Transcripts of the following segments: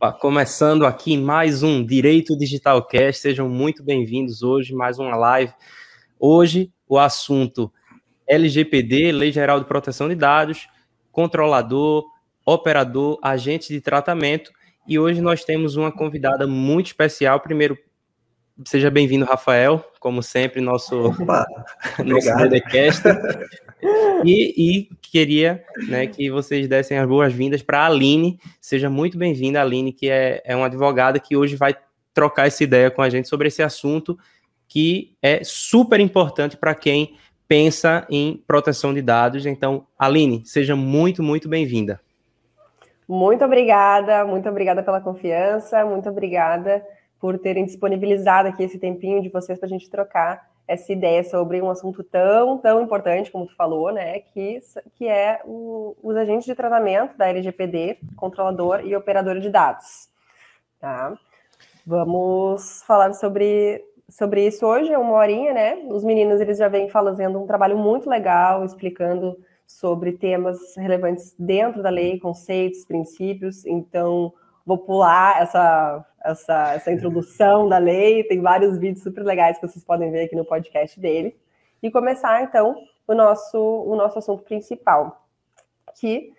Opa, começando aqui mais um Direito Digital Cast, sejam muito bem-vindos hoje, mais uma live. Hoje, o assunto LGPD, Lei Geral de Proteção de Dados, controlador, operador, agente de tratamento, e hoje nós temos uma convidada muito especial. Primeiro, seja bem-vindo, Rafael, como sempre, nosso, nosso DDcast. E, e, queria né, que vocês dessem as boas-vindas para a Aline. Seja muito bem-vinda, Aline, que é, é uma advogada que hoje vai trocar essa ideia com a gente sobre esse assunto que é super importante para quem pensa em proteção de dados. Então, Aline, seja muito, muito bem-vinda. Muito obrigada, muito obrigada pela confiança, muito obrigada por terem disponibilizado aqui esse tempinho de vocês para a gente trocar essa ideia sobre um assunto tão, tão importante, como tu falou, né, que, que é o, os agentes de tratamento da LGPD, controlador e operador de dados. Tá? Vamos falar sobre, sobre isso hoje, é uma horinha, né? Os meninos, eles já vêm fazendo um trabalho muito legal, explicando sobre temas relevantes dentro da lei, conceitos, princípios, então vou pular essa, essa, essa introdução da lei, tem vários vídeos super legais que vocês podem ver aqui no podcast dele, e começar então o nosso, o nosso assunto principal, que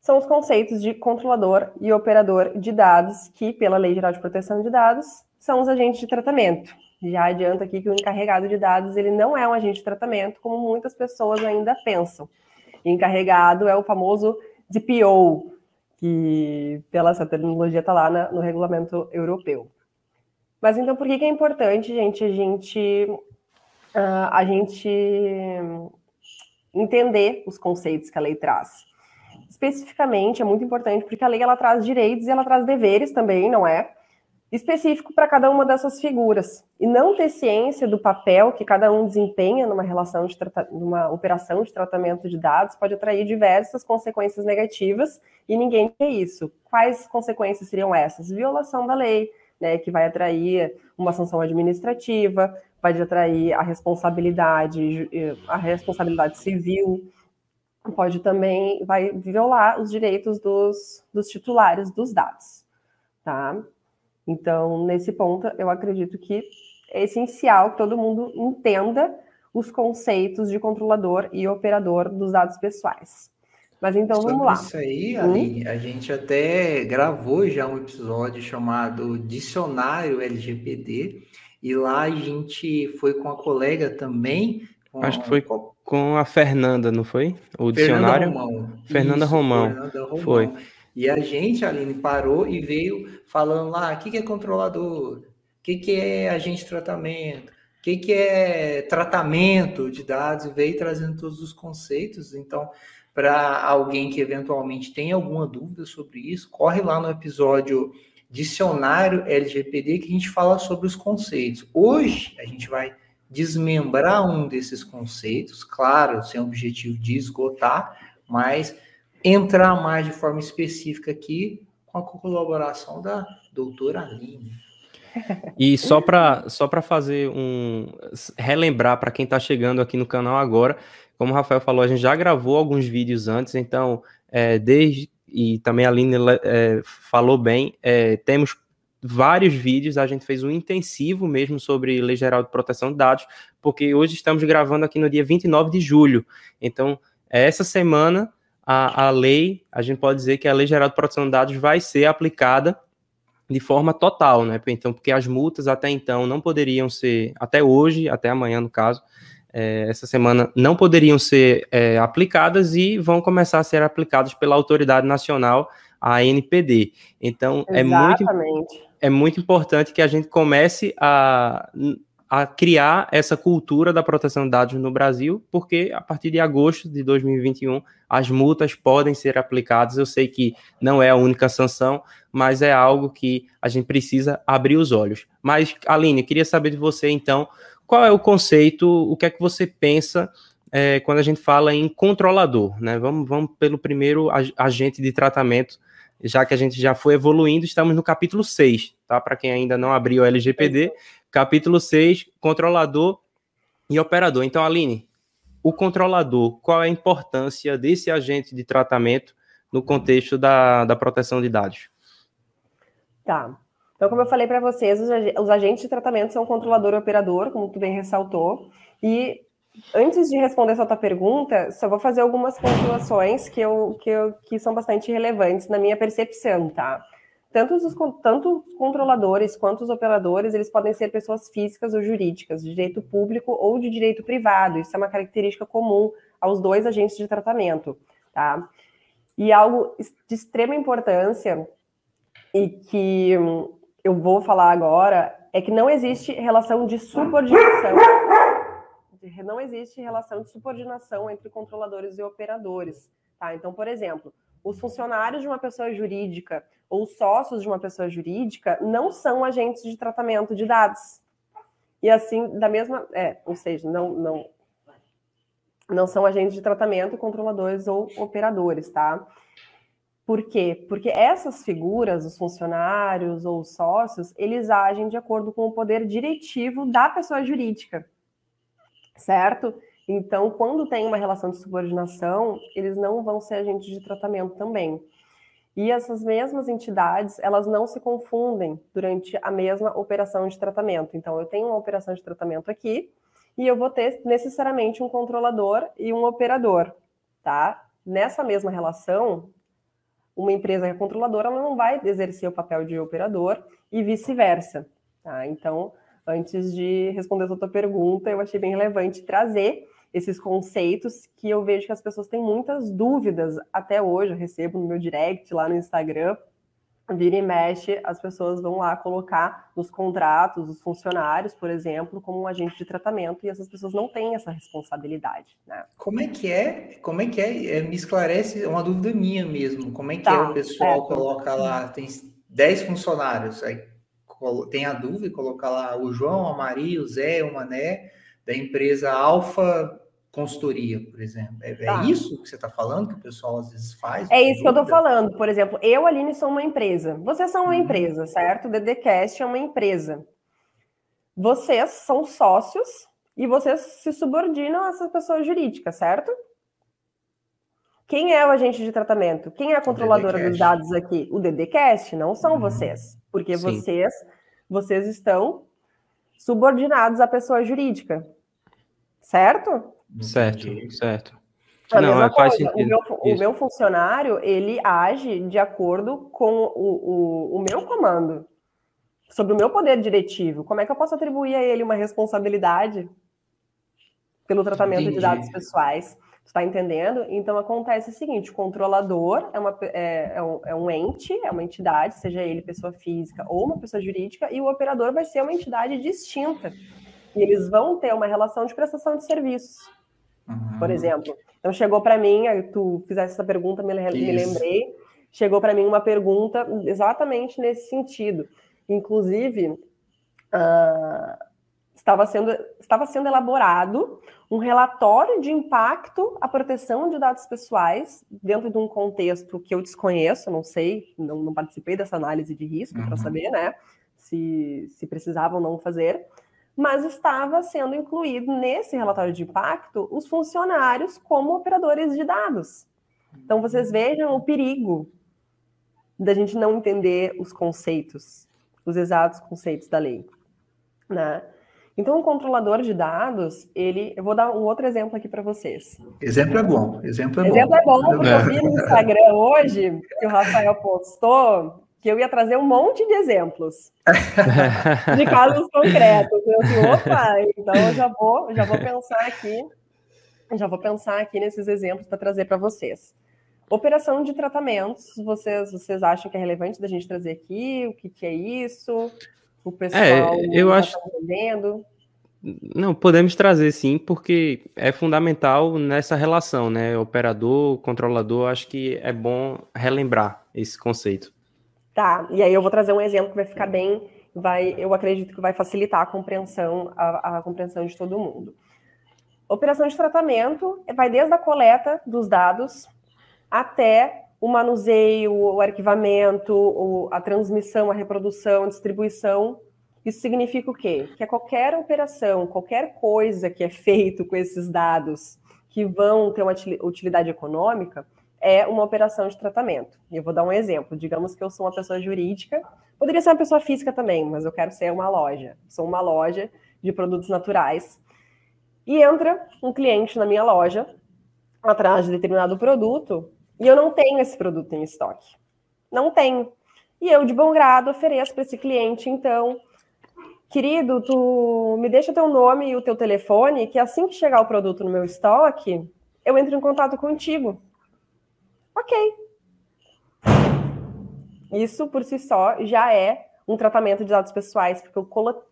são os conceitos de controlador e operador de dados, que, pela Lei Geral de Proteção de Dados, são os agentes de tratamento. Já adianto aqui que o encarregado de dados ele não é um agente de tratamento, como muitas pessoas ainda pensam. Encarregado é o famoso DPO, que pela essa terminologia está lá na, no regulamento europeu. Mas então, por que, que é importante, gente, a gente, uh, a gente entender os conceitos que a lei traz? Especificamente, é muito importante porque a lei ela traz direitos e ela traz deveres também, não é? Específico para cada uma dessas figuras e não ter ciência do papel que cada um desempenha numa relação de numa operação de tratamento de dados pode atrair diversas consequências negativas e ninguém quer isso. Quais consequências seriam essas? Violação da lei, né, que vai atrair uma sanção administrativa, vai atrair a responsabilidade, a responsabilidade civil, pode também vai violar os direitos dos, dos titulares dos dados, tá? Então, nesse ponto, eu acredito que é essencial que todo mundo entenda os conceitos de controlador e operador dos dados pessoais. Mas então Sobre vamos lá. Isso aí, hum? Aline, hum? a gente até gravou já um episódio chamado Dicionário LGPD, e lá a gente foi com a colega também. Acho que foi com a Fernanda, não foi? O dicionário? Fernanda Romão. Fernanda Isso, Romão. Fernanda Romão. Foi. E a gente, Aline, parou e veio falando lá o que, que é controlador, o que, que é agente de tratamento, o que, que é tratamento de dados, e veio trazendo todos os conceitos. Então, para alguém que eventualmente tem alguma dúvida sobre isso, corre lá no episódio Dicionário LGPD que a gente fala sobre os conceitos. Hoje, a gente vai desmembrar um desses conceitos, claro, sem o objetivo de esgotar, mas entrar mais de forma específica aqui com a colaboração da doutora Aline. E só para só fazer um. relembrar para quem está chegando aqui no canal agora, como o Rafael falou, a gente já gravou alguns vídeos antes, então, é, desde. E também a Aline é, falou bem, é, temos vários vídeos, a gente fez um intensivo mesmo sobre Lei Geral de Proteção de Dados, porque hoje estamos gravando aqui no dia 29 de julho. Então, essa semana a, a lei, a gente pode dizer que a Lei Geral de Proteção de Dados vai ser aplicada de forma total, né? Então, porque as multas até então não poderiam ser, até hoje, até amanhã no caso, é, essa semana, não poderiam ser é, aplicadas e vão começar a ser aplicadas pela Autoridade Nacional, a ANPD. Então, é muito, é muito importante que a gente comece a a criar essa cultura da proteção de dados no Brasil, porque a partir de agosto de 2021 as multas podem ser aplicadas. Eu sei que não é a única sanção, mas é algo que a gente precisa abrir os olhos. Mas, Aline, queria saber de você então, qual é o conceito, o que é que você pensa é, quando a gente fala em controlador, né? Vamos, vamos pelo primeiro agente de tratamento, já que a gente já foi evoluindo, estamos no capítulo 6, tá? Para quem ainda não abriu o LGPD, Capítulo 6, controlador e operador. Então, Aline, o controlador, qual é a importância desse agente de tratamento no contexto da, da proteção de dados? Tá. Então, como eu falei para vocês, os agentes de tratamento são controlador e operador, como tu bem ressaltou. E antes de responder essa tua pergunta, só vou fazer algumas pontuações que, eu, que, eu, que são bastante relevantes na minha percepção, tá? Tanto os, tanto os controladores quanto os operadores, eles podem ser pessoas físicas ou jurídicas, de direito público ou de direito privado. Isso é uma característica comum aos dois agentes de tratamento, tá? E algo de extrema importância e que hum, eu vou falar agora é que não existe relação de subordinação. Não existe relação de subordinação entre controladores e operadores. Tá? Então, por exemplo, os funcionários de uma pessoa jurídica ou sócios de uma pessoa jurídica não são agentes de tratamento de dados. E assim, da mesma. É, ou seja, não, não, não são agentes de tratamento, controladores ou operadores, tá? Por quê? Porque essas figuras, os funcionários ou os sócios, eles agem de acordo com o poder diretivo da pessoa jurídica, certo? Então, quando tem uma relação de subordinação, eles não vão ser agentes de tratamento também. E essas mesmas entidades, elas não se confundem durante a mesma operação de tratamento. Então, eu tenho uma operação de tratamento aqui e eu vou ter necessariamente um controlador e um operador, tá? Nessa mesma relação, uma empresa que é controladora ela não vai exercer o papel de operador e vice-versa. Tá? Então, antes de responder a tua pergunta, eu achei bem relevante trazer esses conceitos que eu vejo que as pessoas têm muitas dúvidas até hoje. Eu recebo no meu direct lá no Instagram vira e mexe, as pessoas vão lá colocar nos contratos os funcionários, por exemplo, como um agente de tratamento, e essas pessoas não têm essa responsabilidade. Né? Como é que é? Como é que é? é me esclarece, é uma dúvida minha mesmo. Como é que tá, é o pessoal é. coloca lá, tem 10 funcionários, aí tem a dúvida, colocar lá o João, a Maria, o Zé, o Mané, da empresa Alfa consultoria, por exemplo. É, é tá. é, isso que você está falando, que o pessoal às vezes faz? É isso que eu estou falando. Por exemplo, eu, Aline, sou uma empresa. Vocês são uma uhum. empresa, certo? O DDCast é uma empresa. Vocês são sócios e vocês se subordinam a essa pessoa jurídica, certo? Quem é o agente de tratamento? Quem é a controladora dos dados aqui? O DDCast, não são uhum. vocês. Porque Sim. vocês, vocês estão subordinados à pessoa jurídica. Certo? Certo, certo. A não, mesma faz coisa. O meu, o meu, funcionário, ele age de acordo com o, o, o meu comando, sobre o meu poder diretivo. Como é que eu posso atribuir a ele uma responsabilidade pelo tratamento Entendi. de dados pessoais? Tu tá entendendo? Então acontece o seguinte: o controlador é, uma, é, é, um, é um ente, é uma entidade, seja ele pessoa física ou uma pessoa jurídica, e o operador vai ser uma entidade distinta. E eles vão ter uma relação de prestação de serviços uhum. por exemplo. Então chegou para mim, tu fizesse essa pergunta, me, me lembrei, chegou para mim uma pergunta exatamente nesse sentido. Inclusive, uh, estava, sendo, estava sendo elaborado um relatório de impacto à proteção de dados pessoais dentro de um contexto que eu desconheço, não sei, não, não participei dessa análise de risco uhum. para saber, né, se, se precisavam não fazer, mas estava sendo incluído nesse relatório de impacto os funcionários como operadores de dados. Então, vocês vejam o perigo da gente não entender os conceitos, os exatos conceitos da lei. Né? Então, o controlador de dados, ele. Eu vou dar um outro exemplo aqui para vocês. Exemplo é bom. Exemplo é exemplo bom. Exemplo é bom, porque eu vi no Instagram hoje que o Rafael postou que eu ia trazer um monte de exemplos de casos concretos. Eu disse, opa, então eu já vou, já vou pensar aqui, já vou pensar aqui nesses exemplos para trazer para vocês. Operação de tratamentos, vocês, vocês acham que é relevante da gente trazer aqui? O que, que é isso? O pessoal é, eu acho... Tá entendendo? Não, podemos trazer sim, porque é fundamental nessa relação, né? Operador, controlador, acho que é bom relembrar esse conceito. Tá, e aí eu vou trazer um exemplo que vai ficar bem, vai, eu acredito que vai facilitar a compreensão, a, a compreensão de todo mundo. Operação de tratamento vai desde a coleta dos dados até o manuseio, o arquivamento, a transmissão, a reprodução, a distribuição. Isso significa o quê? Que a qualquer operação, qualquer coisa que é feito com esses dados que vão ter uma utilidade econômica, é uma operação de tratamento. Eu vou dar um exemplo. Digamos que eu sou uma pessoa jurídica, poderia ser uma pessoa física também, mas eu quero ser uma loja. Sou uma loja de produtos naturais. E entra um cliente na minha loja atrás de determinado produto e eu não tenho esse produto em estoque. Não tenho. E eu, de bom grado, ofereço para esse cliente, então, querido, tu me deixa teu nome e o teu telefone, que assim que chegar o produto no meu estoque, eu entro em contato contigo. Ok. Isso por si só já é um tratamento de dados pessoais, porque eu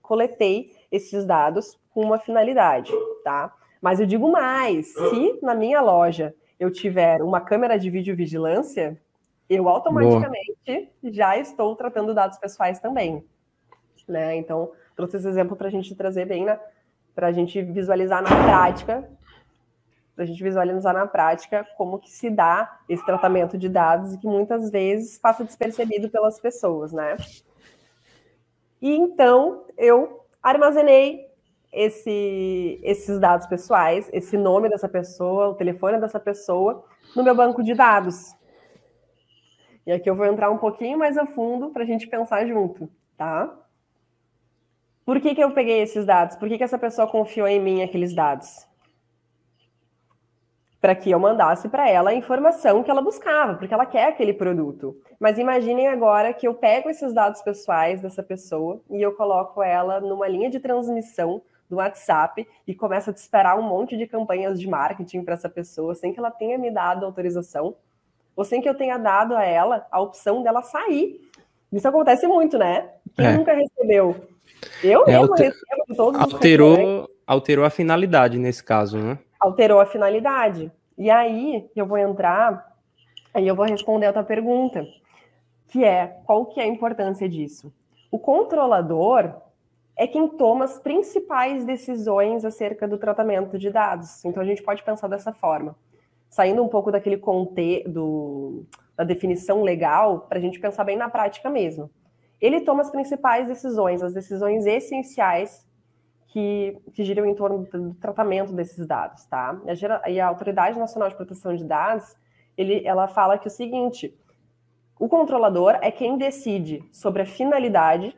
coletei esses dados com uma finalidade, tá? Mas eu digo mais, se na minha loja eu tiver uma câmera de videovigilância, eu automaticamente Boa. já estou tratando dados pessoais também. Né? Então, trouxe esse exemplo para a gente trazer bem, para a gente visualizar na prática, para a gente visualizar na prática como que se dá esse tratamento de dados que muitas vezes passa despercebido pelas pessoas, né? E então eu armazenei esse, esses dados pessoais, esse nome dessa pessoa, o telefone dessa pessoa, no meu banco de dados. E aqui eu vou entrar um pouquinho mais a fundo para a gente pensar junto, tá? Por que, que eu peguei esses dados? Por que, que essa pessoa confiou em mim aqueles dados? Para que eu mandasse para ela a informação que ela buscava, porque ela quer aquele produto. Mas imaginem agora que eu pego esses dados pessoais dessa pessoa e eu coloco ela numa linha de transmissão do WhatsApp e começa a disparar um monte de campanhas de marketing para essa pessoa sem que ela tenha me dado autorização ou sem que eu tenha dado a ela a opção dela sair. Isso acontece muito, né? Quem é. nunca recebeu? Eu é, mesmo alter... recebo todos alterou, alterou a finalidade nesse caso, né? Alterou a finalidade. E aí eu vou entrar, aí eu vou responder a tua pergunta, que é qual que é a importância disso? O controlador, é quem toma as principais decisões acerca do tratamento de dados. Então a gente pode pensar dessa forma, saindo um pouco daquele conte do, da definição legal, para a gente pensar bem na prática mesmo. Ele toma as principais decisões, as decisões essenciais que, que giram em torno do tratamento desses dados, tá? E a Autoridade Nacional de Proteção de Dados, ele, ela fala que o seguinte: o controlador é quem decide sobre a finalidade,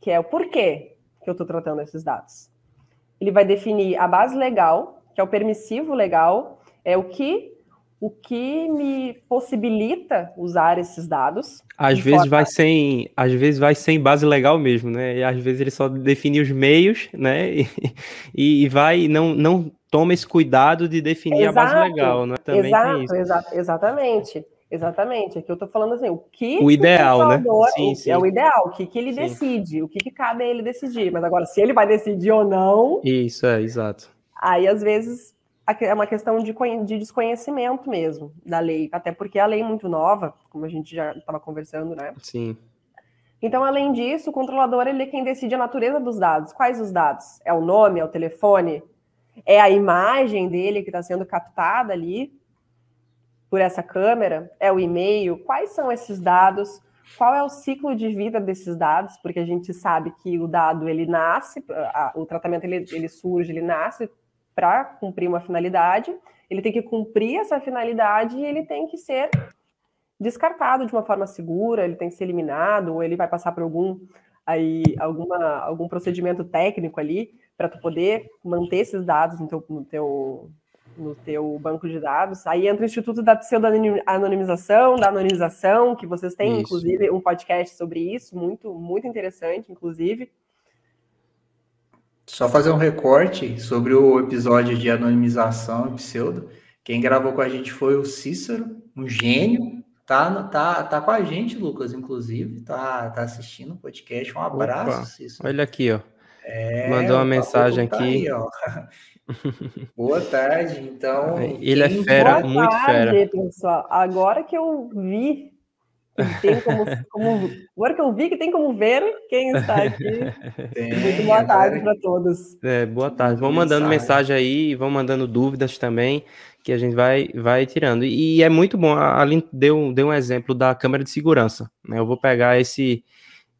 que é o porquê que eu estou tratando esses dados. Ele vai definir a base legal, que é o permissivo legal, é o que o que me possibilita usar esses dados. Às vezes forma... vai sem, às vezes vai sem base legal mesmo, né? E às vezes ele só define os meios, né? E, e vai não não toma esse cuidado de definir exato, a base legal, né? Também exato, exato, exatamente. Exatamente, aqui eu estou falando assim, o que o ideal, né? Sim, sim. É o ideal, o que, que ele sim. decide, o que, que cabe a ele decidir. Mas agora, se ele vai decidir ou não. Isso, é, exato. Aí, às vezes, é uma questão de, de desconhecimento mesmo da lei, até porque a lei é muito nova, como a gente já estava conversando, né? Sim. Então, além disso, o controlador ele é quem decide a natureza dos dados. Quais os dados? É o nome, é o telefone? É a imagem dele que está sendo captada ali? por essa câmera? É o e-mail? Quais são esses dados? Qual é o ciclo de vida desses dados? Porque a gente sabe que o dado ele nasce, o tratamento ele, ele surge, ele nasce para cumprir uma finalidade, ele tem que cumprir essa finalidade e ele tem que ser descartado de uma forma segura, ele tem que ser eliminado, ou ele vai passar por algum aí alguma, algum procedimento técnico ali para tu poder manter esses dados no teu, no teu no teu banco de dados. Aí entra o Instituto da Pseudo-Anonimização, da Anonimização, que vocês têm, isso. inclusive, um podcast sobre isso, muito, muito interessante, inclusive. Só fazer um recorte sobre o episódio de anonimização e pseudo. Quem gravou com a gente foi o Cícero, um gênio. Tá, tá, tá com a gente, Lucas, inclusive. Tá, tá assistindo o podcast. Um abraço, Opa, Cícero. Olha aqui, ó. É, Mandou uma mensagem tá aqui. Aí, Boa tarde, então. Ele é fera, Boa muito tarde, fera. pessoal. Agora que eu vi tem como, como, agora que eu vi que tem como ver quem está aqui. Tem, muito boa tarde para todos. É, boa tarde. Vão mandando mensagem aí, vão mandando dúvidas também, que a gente vai, vai tirando. E, é muito bom. A Aline deu, deu um exemplo da câmera de segurança. Né? Eu vou pegar esse,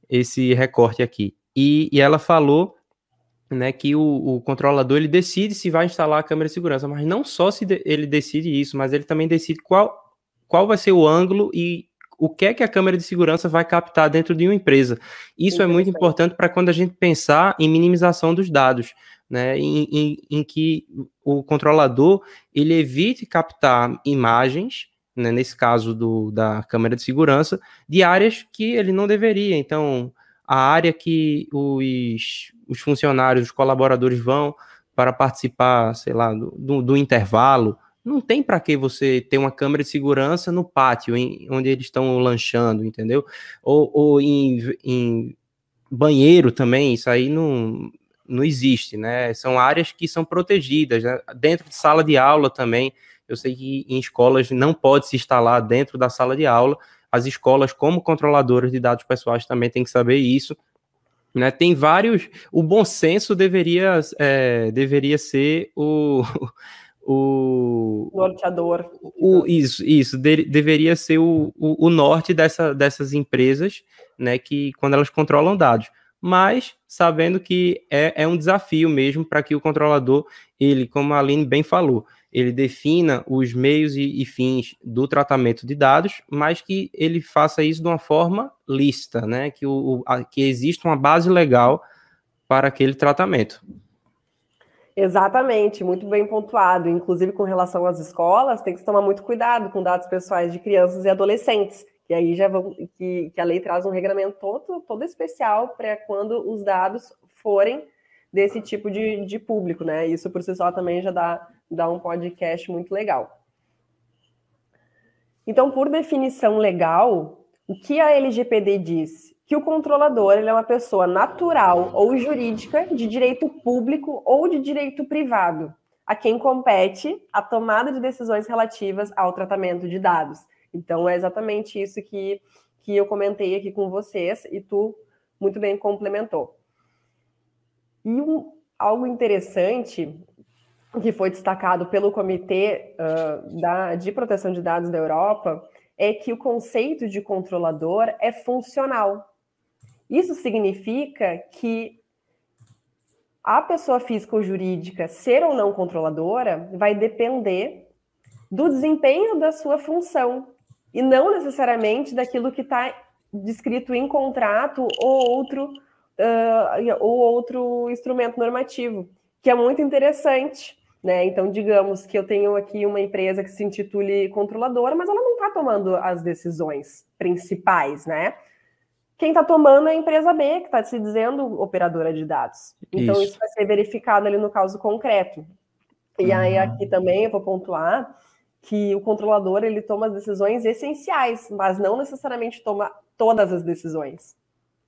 esse recorte aqui. E, e ela falou né, que o, o, controlador ele decide se vai instalar a câmera de segurança, mas não só se de, ele decide isso, mas ele também decide qual qual vai ser o ângulo e o que é que a câmera de segurança vai captar dentro de uma empresa. Isso é muito importante para quando a gente pensar em minimização dos dados, né, em, em, em que o controlador ele evite captar imagens, né, nesse caso do, da câmera de segurança, de áreas que ele não deveria. Então, a área que os, os funcionários, os colaboradores vão para participar, sei lá, do, do, do intervalo, não tem para que você ter uma câmera de segurança no pátio, em, onde eles estão lanchando, entendeu? Ou, ou em, em, banheiro também, isso aí não, não existe, né? São áreas que são protegidas, né? dentro de sala de aula também. Eu sei que em escolas não pode se instalar dentro da sala de aula. As escolas, como controladoras de dados pessoais, também têm que saber isso. Né, tem vários. O bom senso deveria, é, deveria ser o, o norteador. O, isso, isso de, deveria ser o, o, o, norte dessa, dessas empresas, né? Que quando elas controlam dados. Mas sabendo que é, é um desafio mesmo para que o controlador, ele, como a Aline bem falou, ele defina os meios e, e, fins do tratamento de dados, mas que ele faça isso de uma forma lista, né? Que, o, a, que exista uma base legal para aquele tratamento. Exatamente, muito bem pontuado. Inclusive, com relação às escolas, tem que tomar muito cuidado com dados pessoais de crianças e adolescentes. E aí já vão, que, que a lei traz um regramento todo, todo especial para quando os dados forem desse tipo de, de público, né? Isso por si só também já dá, dá um podcast muito legal. Então, por definição legal, o que a LGPD diz? Que o controlador é uma pessoa natural ou jurídica de direito público ou de direito privado, a quem compete a tomada de decisões relativas ao tratamento de dados. Então, é exatamente isso que, que eu comentei aqui com vocês e tu muito bem complementou. E um, algo interessante que foi destacado pelo Comitê uh, da, de Proteção de Dados da Europa é que o conceito de controlador é funcional. Isso significa que a pessoa física ou jurídica ser ou não controladora vai depender do desempenho da sua função e não necessariamente daquilo que está descrito em contrato ou outro uh, ou outro instrumento normativo, que é muito interessante. Né? Então, digamos que eu tenho aqui uma empresa que se intitule controladora, mas ela não está tomando as decisões principais, né? Quem está tomando é a empresa B, que está se dizendo operadora de dados. Então, isso. isso. vai ser verificado ali no caso concreto. E uhum. aí, aqui também eu vou pontuar que o controlador ele toma as decisões essenciais, mas não necessariamente toma todas as decisões,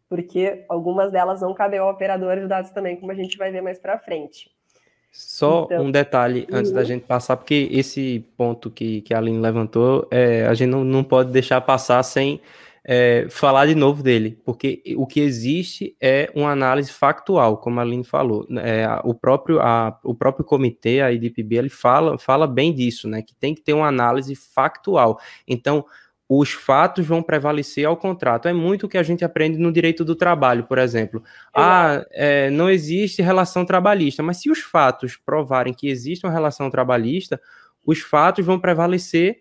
porque algumas delas não cabem ao operador de dados também, como a gente vai ver mais para frente. Só então, um detalhe antes da uhum. gente passar, porque esse ponto que, que a Aline levantou, é, a gente não, não pode deixar passar sem é, falar de novo dele, porque o que existe é uma análise factual, como a Aline falou. É, o, próprio, a, o próprio comitê, a IDPB, ele fala, fala bem disso, né? Que tem que ter uma análise factual. Então, os fatos vão prevalecer ao contrato. É muito o que a gente aprende no direito do trabalho, por exemplo. Ah, é, não existe relação trabalhista, mas se os fatos provarem que existe uma relação trabalhista, os fatos vão prevalecer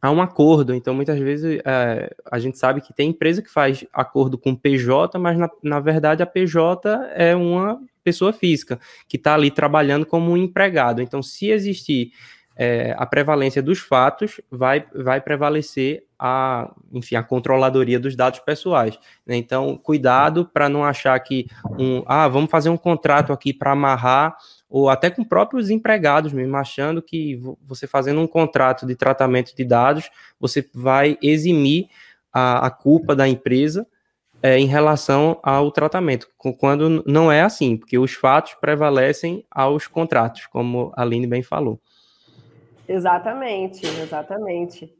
há um acordo. Então, muitas vezes é, a gente sabe que tem empresa que faz acordo com PJ, mas na, na verdade a PJ é uma pessoa física que está ali trabalhando como um empregado. Então, se existir é, a prevalência dos fatos, vai, vai prevalecer a, enfim, a controladoria dos dados pessoais. Né? Então, cuidado para não achar que um, ah, vamos fazer um contrato aqui para amarrar ou até com próprios empregados mesmo, achando que você fazendo um contrato de tratamento de dados, você vai eximir a, a culpa da empresa é, em relação ao tratamento, quando não é assim, porque os fatos prevalecem aos contratos, como a Aline bem falou. Exatamente, exatamente.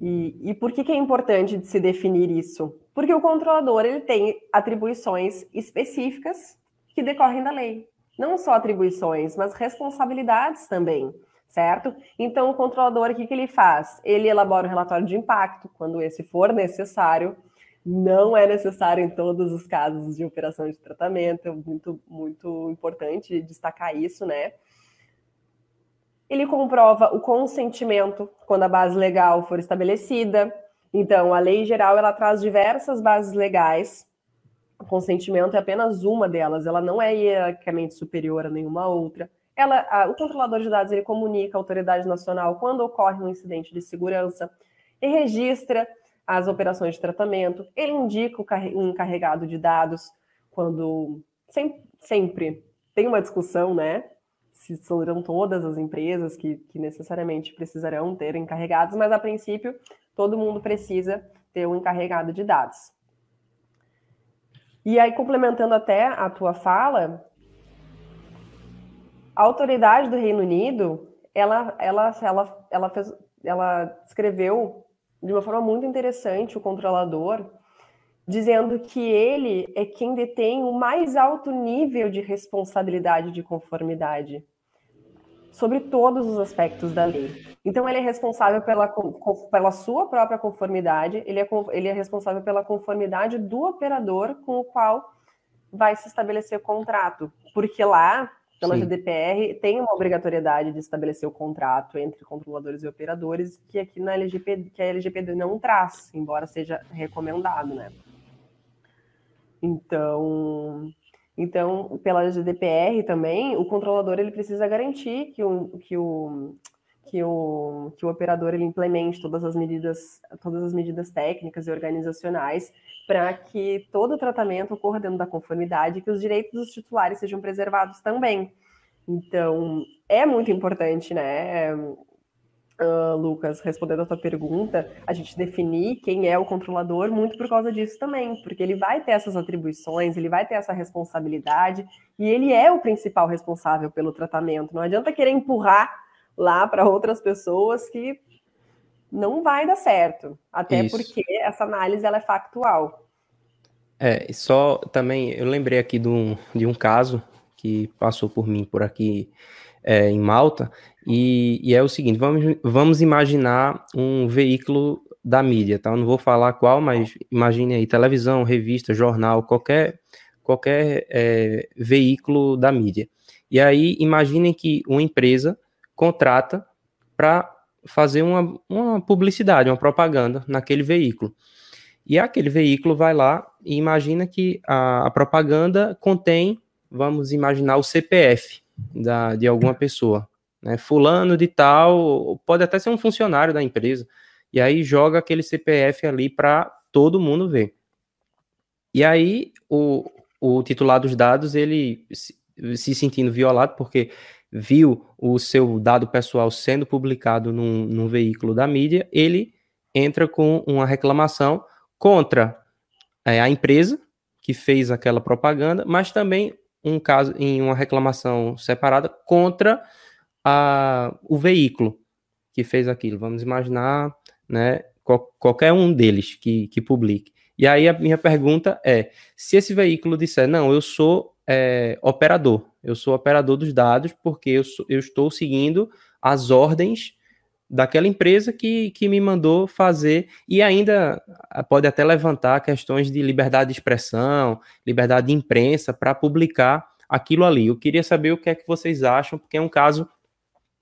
E, e por que, que é importante de se definir isso? Porque o controlador ele tem atribuições específicas que decorrem da lei não só atribuições, mas responsabilidades também, certo? Então, o controlador, o que, que ele faz? Ele elabora o relatório de impacto, quando esse for necessário. Não é necessário em todos os casos de operação de tratamento, é muito, muito importante destacar isso, né? Ele comprova o consentimento quando a base legal for estabelecida. Então, a lei geral ela traz diversas bases legais. O consentimento é apenas uma delas, ela não é hierarquicamente superior a nenhuma outra. Ela, a, o controlador de dados ele comunica à autoridade nacional quando ocorre um incidente de segurança e registra as operações de tratamento. Ele indica o encarregado de dados quando sempre, sempre tem uma discussão, né? Se serão todas as empresas que, que necessariamente precisarão ter encarregados, mas a princípio todo mundo precisa ter um encarregado de dados. E aí, complementando até a tua fala, a autoridade do Reino Unido, ela, ela, ela, ela, fez, ela escreveu de uma forma muito interessante o controlador, dizendo que ele é quem detém o mais alto nível de responsabilidade de conformidade sobre todos os aspectos da lei. Então, ele é responsável pela, pela sua própria conformidade, ele é, ele é responsável pela conformidade do operador com o qual vai se estabelecer o contrato, porque lá pela Sim. GDPR, tem uma obrigatoriedade de estabelecer o contrato entre controladores e operadores, que aqui na LGPD, que a LGPD não traz, embora seja recomendado, né? Então, então, pela GDPR também, o controlador ele precisa garantir que o, que o, que o, que o operador ele implemente todas as medidas, todas as medidas técnicas e organizacionais para que todo o tratamento ocorra dentro da conformidade e que os direitos dos titulares sejam preservados também. Então, é muito importante, né, uh, Lucas, respondendo a tua pergunta, a gente definir quem é o controlador muito por causa disso também, porque ele vai ter essas atribuições, ele vai ter essa responsabilidade e ele é o principal responsável pelo tratamento. Não adianta querer empurrar lá para outras pessoas que não vai dar certo, até Isso. porque essa análise ela é factual. É, só também eu lembrei aqui de um, de um caso que passou por mim por aqui é, em Malta, e, e, é o seguinte: vamos, vamos imaginar um veículo da mídia, tá? Eu não vou falar qual, mas imagine aí televisão, revista, jornal, qualquer, qualquer é, veículo da mídia. E aí imaginem que uma empresa contrata para fazer uma, uma publicidade, uma propaganda naquele veículo. E aquele veículo vai lá e imagina que a, a propaganda contém, vamos imaginar, o CPF da, de alguma pessoa. Né? Fulano de tal, pode até ser um funcionário da empresa. E aí joga aquele CPF ali para todo mundo ver. E aí o, o titular dos dados, ele se, se sentindo violado, porque viu o seu dado pessoal sendo publicado num, num veículo da mídia, ele entra com uma reclamação contra é, a empresa que fez aquela propaganda, mas também um caso em uma reclamação separada contra a, o veículo que fez aquilo. Vamos imaginar, né, qual, qualquer um deles que, que publique. E aí a minha pergunta é: se esse veículo disser, não, eu sou é, operador, eu sou operador dos dados porque eu, sou, eu estou seguindo as ordens daquela empresa que, que me mandou fazer e ainda pode até levantar questões de liberdade de expressão, liberdade de imprensa para publicar aquilo ali. Eu queria saber o que é que vocês acham, porque é um caso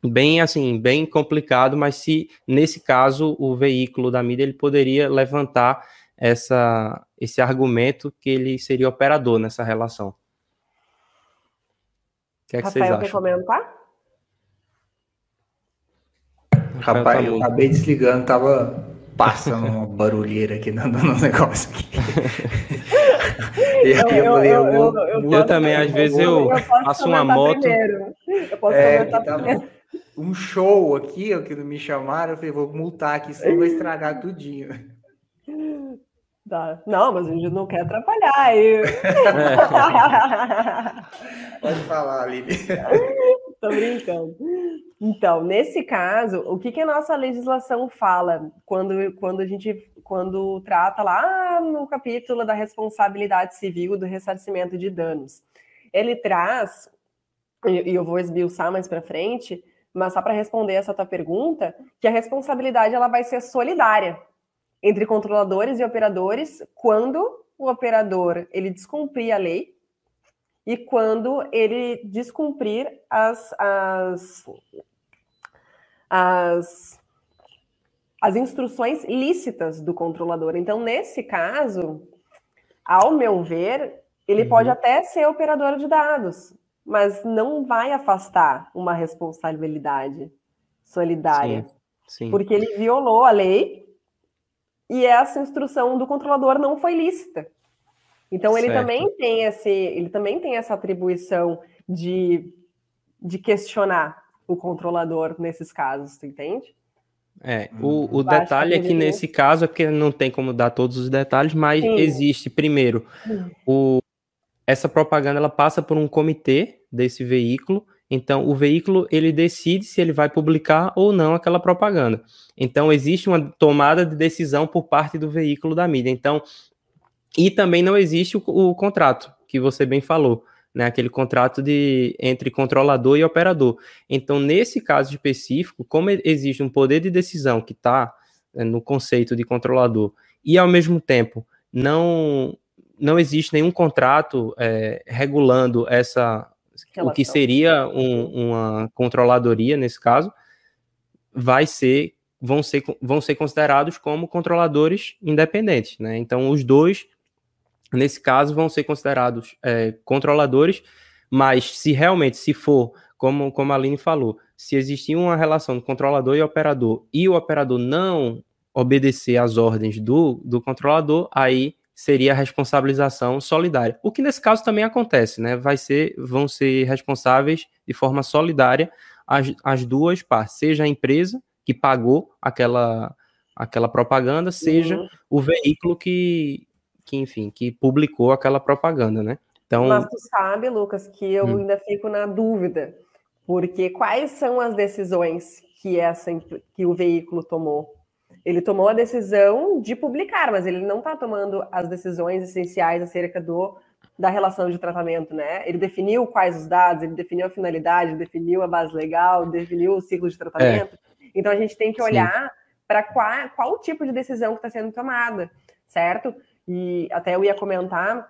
bem assim, bem complicado, mas se nesse caso o veículo da mídia ele poderia levantar essa esse argumento que ele seria operador nessa relação que é que Rafael, vocês acham? quer comentar? Rapaz, eu acabei desligando, tava passando uma barulheira aqui no, no negócio aqui. eu, eu, eu, eu, eu também, às vezes eu, passo uma moto. Primeiro. Eu posso é, tava um show aqui, ó, que não me chamaram, eu falei, vou multar aqui, senão vai estragar tudinho. Tá. Não, mas a gente não quer atrapalhar. Eu... Pode falar, Lili. Tô brincando. Então, nesse caso, o que, que a nossa legislação fala quando, quando a gente quando trata lá no capítulo da responsabilidade civil do ressarcimento de danos? Ele traz, e eu vou esmiuçar mais para frente, mas só para responder essa tua pergunta, que a responsabilidade ela vai ser solidária entre controladores e operadores quando o operador ele descumprir a lei e quando ele descumprir as, as, as, as instruções lícitas do controlador. Então, nesse caso, ao meu ver, ele uhum. pode até ser operador de dados, mas não vai afastar uma responsabilidade solidária. Sim, sim. Porque ele violou a lei e essa instrução do controlador não foi lícita. Então ele certo. também tem esse, ele também tem essa atribuição de, de questionar o controlador nesses casos, tu entende? É, o, o detalhe é que nesse caso é porque não tem como dar todos os detalhes, mas Sim. existe primeiro o, essa propaganda ela passa por um comitê desse veículo, então o veículo ele decide se ele vai publicar ou não aquela propaganda. Então existe uma tomada de decisão por parte do veículo da mídia. Então e também não existe o, o contrato que você bem falou né, aquele contrato de entre controlador e operador. Então, nesse caso específico, como existe um poder de decisão que está né, no conceito de controlador e ao mesmo tempo não não existe nenhum contrato é, regulando essa Relação. o que seria um, uma controladoria nesse caso, vai ser vão ser vão ser considerados como controladores independentes, né? Então, os dois nesse caso, vão ser considerados é, controladores, mas se realmente, se for, como, como a Aline falou, se existir uma relação de controlador e operador, e o operador não obedecer às ordens do, do controlador, aí seria a responsabilização solidária. O que nesse caso também acontece, né? Vai ser, vão ser responsáveis de forma solidária as, as duas partes, seja a empresa que pagou aquela, aquela propaganda, seja uhum. o veículo que, que, enfim, que publicou aquela propaganda, né? Então... Mas tu sabe, Lucas, que eu hum. ainda fico na dúvida, porque quais são as decisões que, essa, que o veículo tomou? Ele tomou a decisão de publicar, mas ele não está tomando as decisões essenciais acerca do, da relação de tratamento, né? Ele definiu quais os dados, ele definiu a finalidade, definiu a base legal, definiu o ciclo de tratamento. É. Então a gente tem que olhar para qual, qual o tipo de decisão que está sendo tomada, certo? E até eu ia comentar,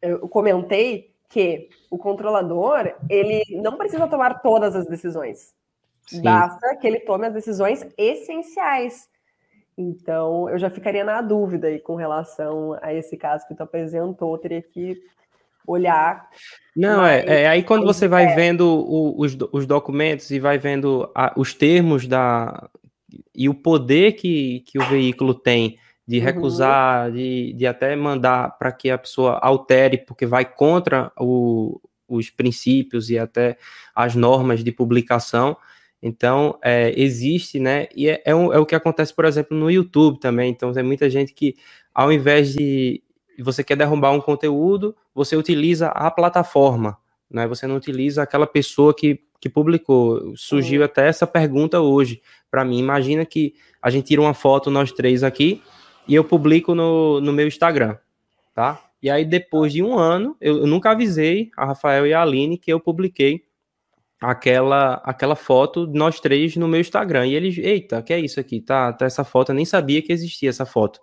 eu comentei que o controlador, ele não precisa tomar todas as decisões. Sim. Basta que ele tome as decisões essenciais. Então, eu já ficaria na dúvida aí com relação a esse caso que tu apresentou, teria que olhar. Não, é, é, aí quando você vai é. vendo o, os, os documentos e vai vendo a, os termos da e o poder que, que o veículo tem de uhum. recusar, uhum. de, de até mandar para que a pessoa altere, porque vai contra o, os princípios e até as normas de publicação. Então, é, existe, né? E é, é, um, é, o que acontece, por exemplo, no YouTube também. Então, tem muita gente que, ao invés de você quer derrubar um conteúdo, você utiliza a plataforma, né? Você não utiliza aquela pessoa que, que publicou. Surgiu uhum. até essa pergunta hoje para mim. Imagina que a gente tira uma foto, nós três aqui, e eu publico no, no meu Instagram, tá? E aí, depois de um ano, eu, eu, nunca avisei a Rafael e a Aline que eu publiquei aquela aquela foto nós três no meu Instagram. E eles, eita, que é isso aqui? Tá, tá essa foto, eu nem sabia que existia essa foto.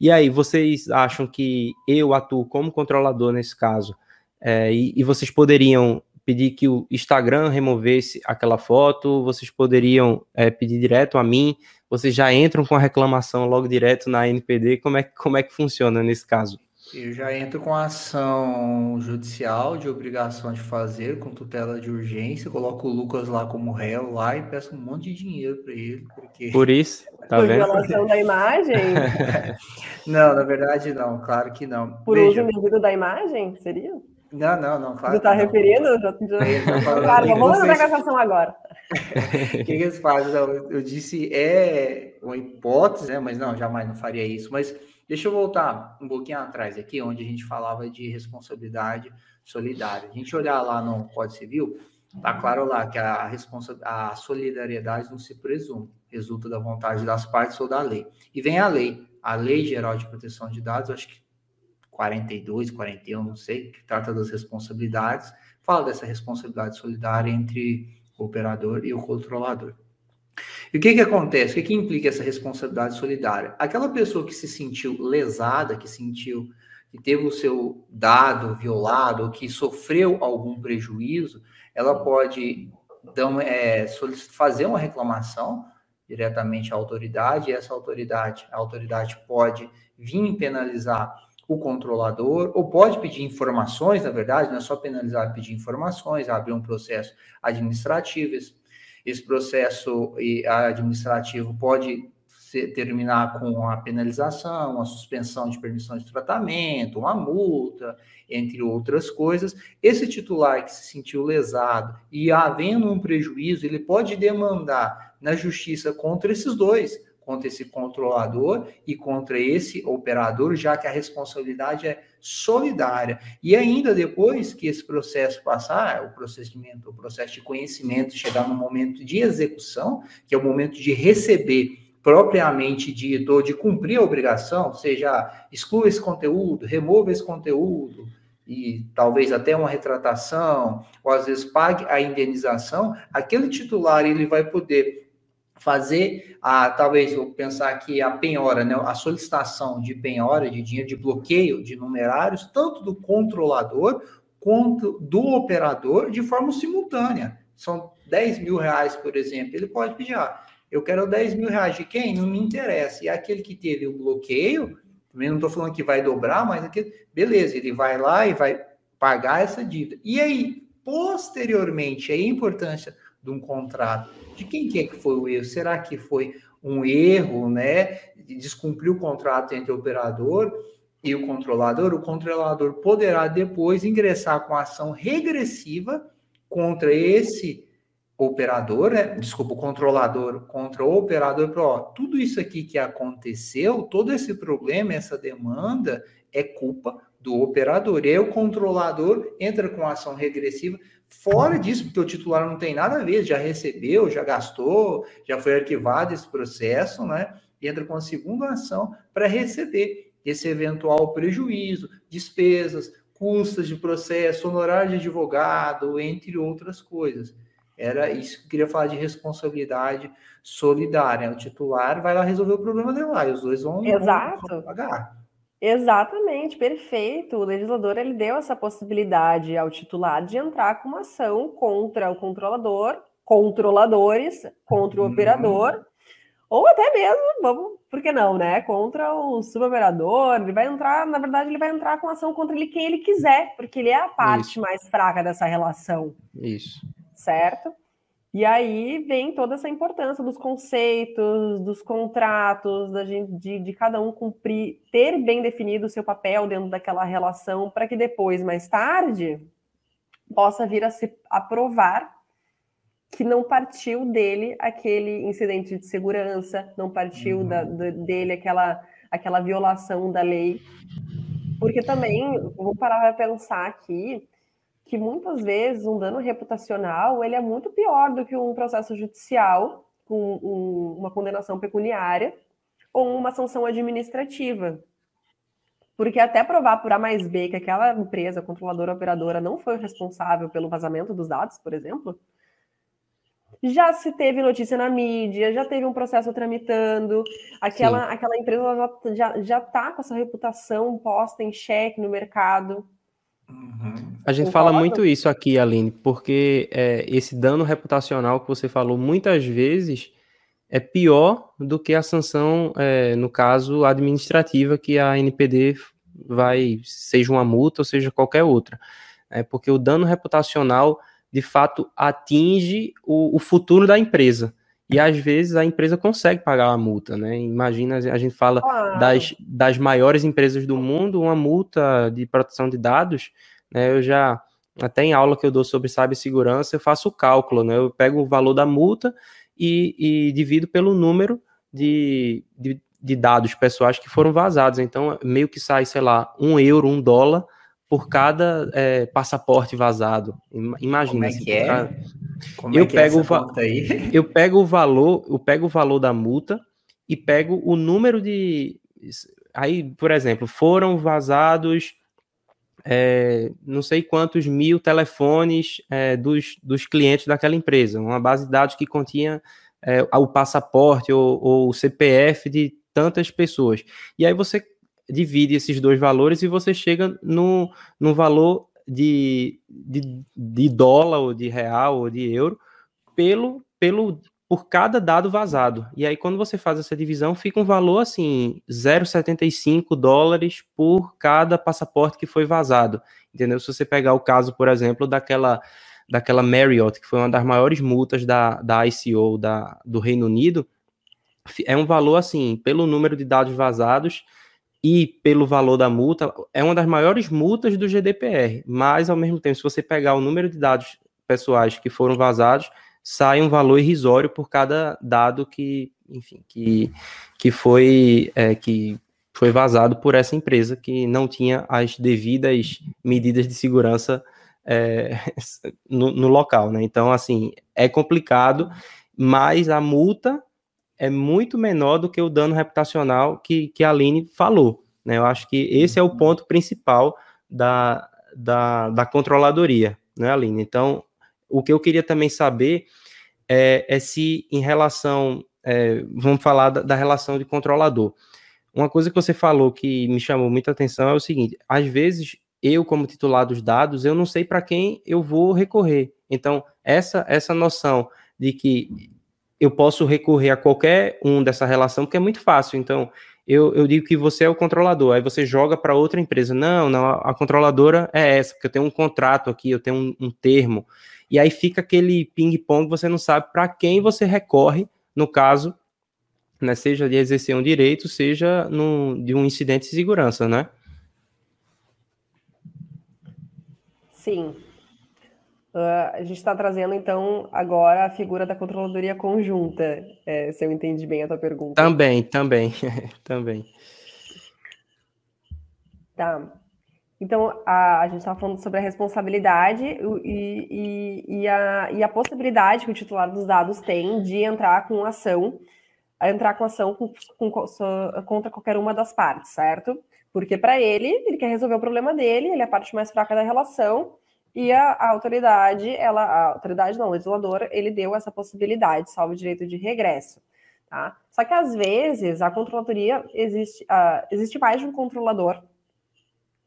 E aí, vocês acham que eu atuo como controlador nesse caso? É, e, e, vocês poderiam pedir que o Instagram removesse aquela foto? Vocês poderiam é, pedir direto a mim? vocês já entram com a reclamação logo direto na NPD? Como é, como é que funciona nesse caso? Eu já entro com a ação judicial de obrigação de fazer, com tutela de urgência, coloco o Lucas lá como réu lá e peço um monte de dinheiro para ele. Porque... Por isso, tá Por vendo? violação da imagem? não, na verdade não, claro que não. Por Veja. uso indevido da imagem, seria? Não, não, não. Claro Você está referindo? Já, já... Claro, vamos na cassação agora. O que, que, eles fazem? Não, eu disse é uma hipótese, né? mas não, jamais não faria isso. Mas deixa eu voltar um pouquinho atrás aqui, onde a gente falava de responsabilidade solidária. A gente olhar lá no Código Civil, tá claro lá que a, responsa a solidariedade não se presume, resulta da vontade das partes ou da lei. E vem a lei, a Lei Geral de Proteção de Dados, acho que 42, 41, não sei, que trata das responsabilidades, fala dessa responsabilidade solidária entre o operador e o controlador. E o que, que acontece? O que, que implica essa responsabilidade solidária? Aquela pessoa que se sentiu lesada, que sentiu que teve o seu dado violado, que sofreu algum prejuízo, ela pode dão, é, fazer uma reclamação diretamente à autoridade, e essa autoridade, a autoridade pode vir penalizar o controlador, ou pode pedir informações, na verdade, não é só penalizar, pedir informações, abrir um processo administrativo. Esse, esse processo administrativo pode terminar com a penalização, a suspensão de permissão de tratamento, uma multa, entre outras coisas. Esse titular que se sentiu lesado e havendo um prejuízo, ele pode demandar na justiça contra esses dois contra esse controlador e contra esse operador, já que a responsabilidade é solidária. E ainda depois que esse processo passar, o procedimento, o processo de conhecimento chegar no momento de execução, que é o momento de receber propriamente dito, ou de cumprir a obrigação, seja exclua esse conteúdo, remova esse conteúdo, e talvez até uma retratação, ou às vezes pague a indenização, aquele titular ele vai poder fazer a talvez vou pensar aqui a penhora, né, a solicitação de penhora de dinheiro, de bloqueio de numerários, tanto do controlador quanto do operador de forma simultânea. São 10 mil reais, por exemplo. Ele pode pedir, ah, eu quero 10 mil reais de quem? Não me interessa. E aquele que teve o bloqueio, também não estou falando que vai dobrar, mas aquele, beleza, ele vai lá e vai pagar essa dívida. E aí, posteriormente, a importância de um contrato de quem que é que foi o erro? Será que foi um erro, né? De descumprir o contrato entre o operador e o controlador? O controlador poderá depois ingressar com ação regressiva contra esse operador, né? desculpa, o controlador contra o operador, para ó, tudo isso aqui que aconteceu, todo esse problema, essa demanda é culpa do operador. E aí o controlador entra com ação regressiva Fora disso, porque o titular não tem nada a ver, já recebeu, já gastou, já foi arquivado esse processo, né? E entra com a segunda ação para receber esse eventual prejuízo, despesas, custas de processo, honorário de advogado, entre outras coisas. Era isso que eu queria falar de responsabilidade solidária. O titular vai lá resolver o problema dele lá, e os dois vão, Exato. vão pagar. Exatamente, perfeito. O legislador ele deu essa possibilidade ao titular de entrar com uma ação contra o controlador, controladores, contra o uhum. operador, ou até mesmo, vamos, por que não, né? Contra o suboperador. Ele vai entrar, na verdade, ele vai entrar com ação contra ele quem ele quiser, porque ele é a parte Isso. mais fraca dessa relação. Isso. Certo? E aí vem toda essa importância dos conceitos, dos contratos, da gente, de, de cada um cumprir, ter bem definido o seu papel dentro daquela relação, para que depois, mais tarde, possa vir a se aprovar que não partiu dele aquele incidente de segurança, não partiu uhum. da, da, dele aquela, aquela violação da lei. Porque também, vamos parar para pensar aqui, que muitas vezes um dano reputacional ele é muito pior do que um processo judicial com um, uma condenação pecuniária ou uma sanção administrativa. Porque até provar por A mais B que aquela empresa, controladora operadora, não foi responsável pelo vazamento dos dados, por exemplo, já se teve notícia na mídia, já teve um processo tramitando, aquela, aquela empresa já está com essa reputação posta em xeque no mercado. Uhum. A gente fala muito isso aqui, Aline, porque é, esse dano reputacional que você falou muitas vezes é pior do que a sanção, é, no caso, administrativa que a NPD vai, seja uma multa ou seja qualquer outra. É, porque o dano reputacional, de fato, atinge o, o futuro da empresa. E às vezes a empresa consegue pagar a multa, né? Imagina, a gente fala das, das maiores empresas do mundo, uma multa de proteção de dados, né? Eu já, até em aula que eu dou sobre cibersegurança, eu faço o cálculo, né? Eu pego o valor da multa e, e divido pelo número de, de, de, dados pessoais que foram vazados. Então, meio que sai, sei lá, um euro, um dólar por cada é, passaporte vazado. Imagina. Como é que é? Como eu é que pego é aí? eu pego o valor, eu pego o valor da multa e pego o número de aí, por exemplo, foram vazados é, não sei quantos mil telefones é, dos, dos clientes daquela empresa, uma base de dados que continha é, o passaporte ou, ou o CPF de tantas pessoas. E aí você divide esses dois valores e você chega no, no valor de, de, de dólar ou de real ou de euro pelo, pelo por cada dado vazado. E aí, quando você faz essa divisão, fica um valor assim, 0,75 dólares por cada passaporte que foi vazado. Entendeu? Se você pegar o caso, por exemplo, daquela, daquela Marriott, que foi uma das maiores multas da, da ICO da, do Reino Unido, é um valor assim, pelo número de dados vazados e pelo valor da multa, é uma das maiores multas do GDPR. Mas, ao mesmo tempo, se você pegar o número de dados pessoais que foram vazados, sai um valor irrisório por cada dado que, enfim, que, que foi é, que foi vazado por essa empresa que não tinha as devidas medidas de segurança é, no, no, local, né? Então, assim, é complicado, mas a multa é muito menor do que o dano reputacional que, que a Aline falou, né? Eu acho que esse é o ponto principal da, da, da controladoria, né, Aline? Então, o que eu queria também saber é, é se, em relação, é, vamos falar da, da, relação de controlador. Uma coisa que você falou que me chamou muita atenção é o seguinte: às vezes eu, como titular dos dados, eu não sei para quem eu vou recorrer. Então, essa, essa noção de que eu posso recorrer a qualquer um dessa relação, porque é muito fácil. Então, eu, eu digo que você é o controlador, aí você joga para outra empresa. Não, não, a, controladora é essa, porque eu tenho um contrato aqui, eu tenho um, um termo e aí fica aquele ping-pong, você não sabe para quem você recorre, no caso, né, seja de exercer um direito, seja no, de um incidente de segurança, né? Sim. Uh, a gente está trazendo, então, agora a figura da controladoria conjunta, é, se eu entendi bem a tua pergunta. Também, também, também. Tá. Então, a, a gente estava falando sobre a responsabilidade e, e, e, a, e, a, possibilidade que o titular dos dados tem de entrar com ação, entrar com ação com, com, contra qualquer uma das partes, certo? Porque para ele, ele quer resolver o problema dele, ele é a parte mais fraca da relação, e a, a autoridade, ela, a autoridade não, o legislador, ele deu essa possibilidade, salvo o direito de regresso. Tá? Só que às vezes a controladoria existe, uh, existe mais de um controlador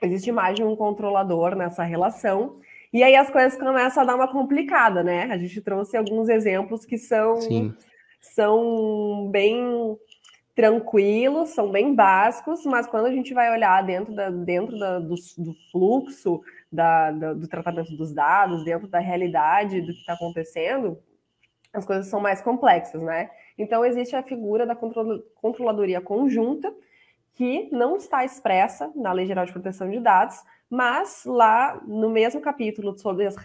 existe mais de um controlador nessa relação. E aí as coisas começam a dar uma complicada, né? A gente trouxe alguns exemplos que são, são bem tranquilos, são bem básicos, mas quando a gente vai olhar dentro, da, dentro da, do, do, fluxo da, da, do tratamento dos dados, dentro da realidade do que está acontecendo, as coisas são mais complexas, né? Então existe a figura da controladoria conjunta, que não está expressa na Lei Geral de Proteção de Dados, mas lá no mesmo capítulo sobre as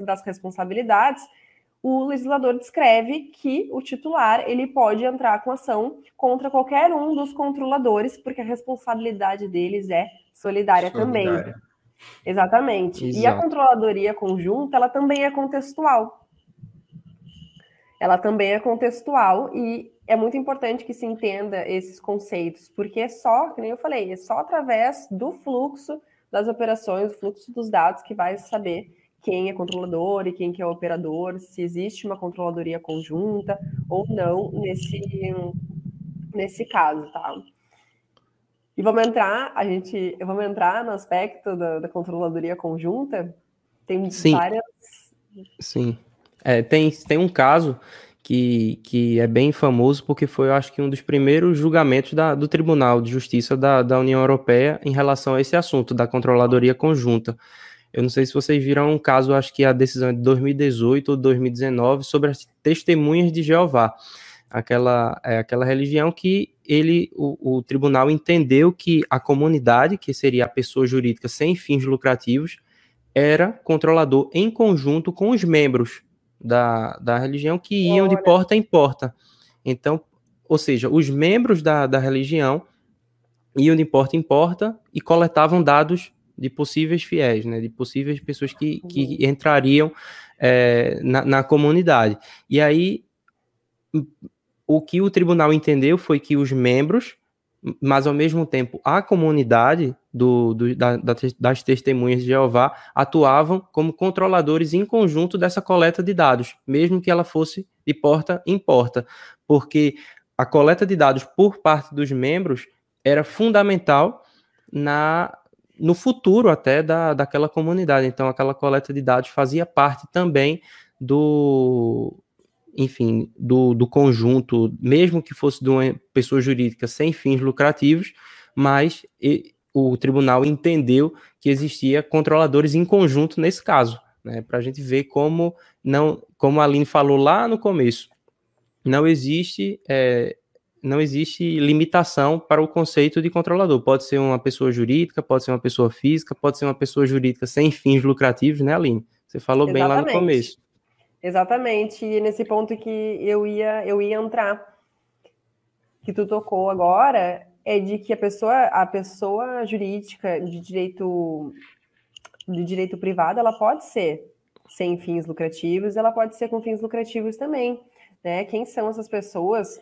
das responsabilidades, o legislador descreve que o titular ele pode entrar com ação contra qualquer um dos controladores, porque a responsabilidade deles é solidária, solidária. também. Exatamente. Exato. E a controladoria conjunta, ela também é contextual. Ela também é contextual e é muito importante que se entenda esses conceitos, porque é só, como eu falei, é só através do fluxo das operações, do fluxo dos dados, que vai saber quem é controlador e quem que é operador, se existe uma controladoria conjunta ou não nesse, nesse caso, tá? E vamos entrar, a gente, vamos entrar no aspecto da, da controladoria conjunta. Tem Sim. várias. Sim. É, tem, tem um caso que, que é bem famoso porque foi, eu acho que, um dos primeiros julgamentos da, do Tribunal de Justiça da, da União Europeia em relação a esse assunto, da controladoria conjunta. Eu não sei se vocês viram um caso, acho que a decisão é de 2018 ou 2019, sobre as testemunhas de Jeová. Aquela, é, aquela religião que ele, o, o tribunal entendeu que a comunidade, que seria a pessoa jurídica sem fins lucrativos, era controlador em conjunto com os membros da, da religião que iam de porta em porta. Então, ou seja, os membros da, da religião iam de porta em porta e coletavam dados de possíveis fiéis, né, de possíveis pessoas que, que uhum. entrariam é, na, na comunidade. E aí, o que o tribunal entendeu foi que os membros mas ao mesmo tempo a comunidade do, do da, das testemunhas de Jeová atuavam como controladores em conjunto dessa coleta de dados, mesmo que ela fosse de porta em porta, porque a coleta de dados por parte dos membros era fundamental na no futuro até da, daquela comunidade. Então, aquela coleta de dados fazia parte também do, enfim, do, do conjunto, mesmo que fosse de uma pessoa jurídica sem fins lucrativos, mas e, o tribunal entendeu que existia controladores em conjunto nesse caso, né, para a gente ver como não, como a Aline falou lá no começo, não existe é, não existe limitação para o conceito de controlador. Pode ser uma pessoa jurídica, pode ser uma pessoa física, pode ser uma pessoa jurídica sem fins lucrativos, né, Aline? Você falou Exatamente. bem lá no começo. Exatamente, e nesse ponto que eu ia, eu ia entrar, que tu tocou agora, é de que a pessoa, a pessoa jurídica de direito de direito privado, ela pode ser sem fins lucrativos, ela pode ser com fins lucrativos também, né? Quem são essas pessoas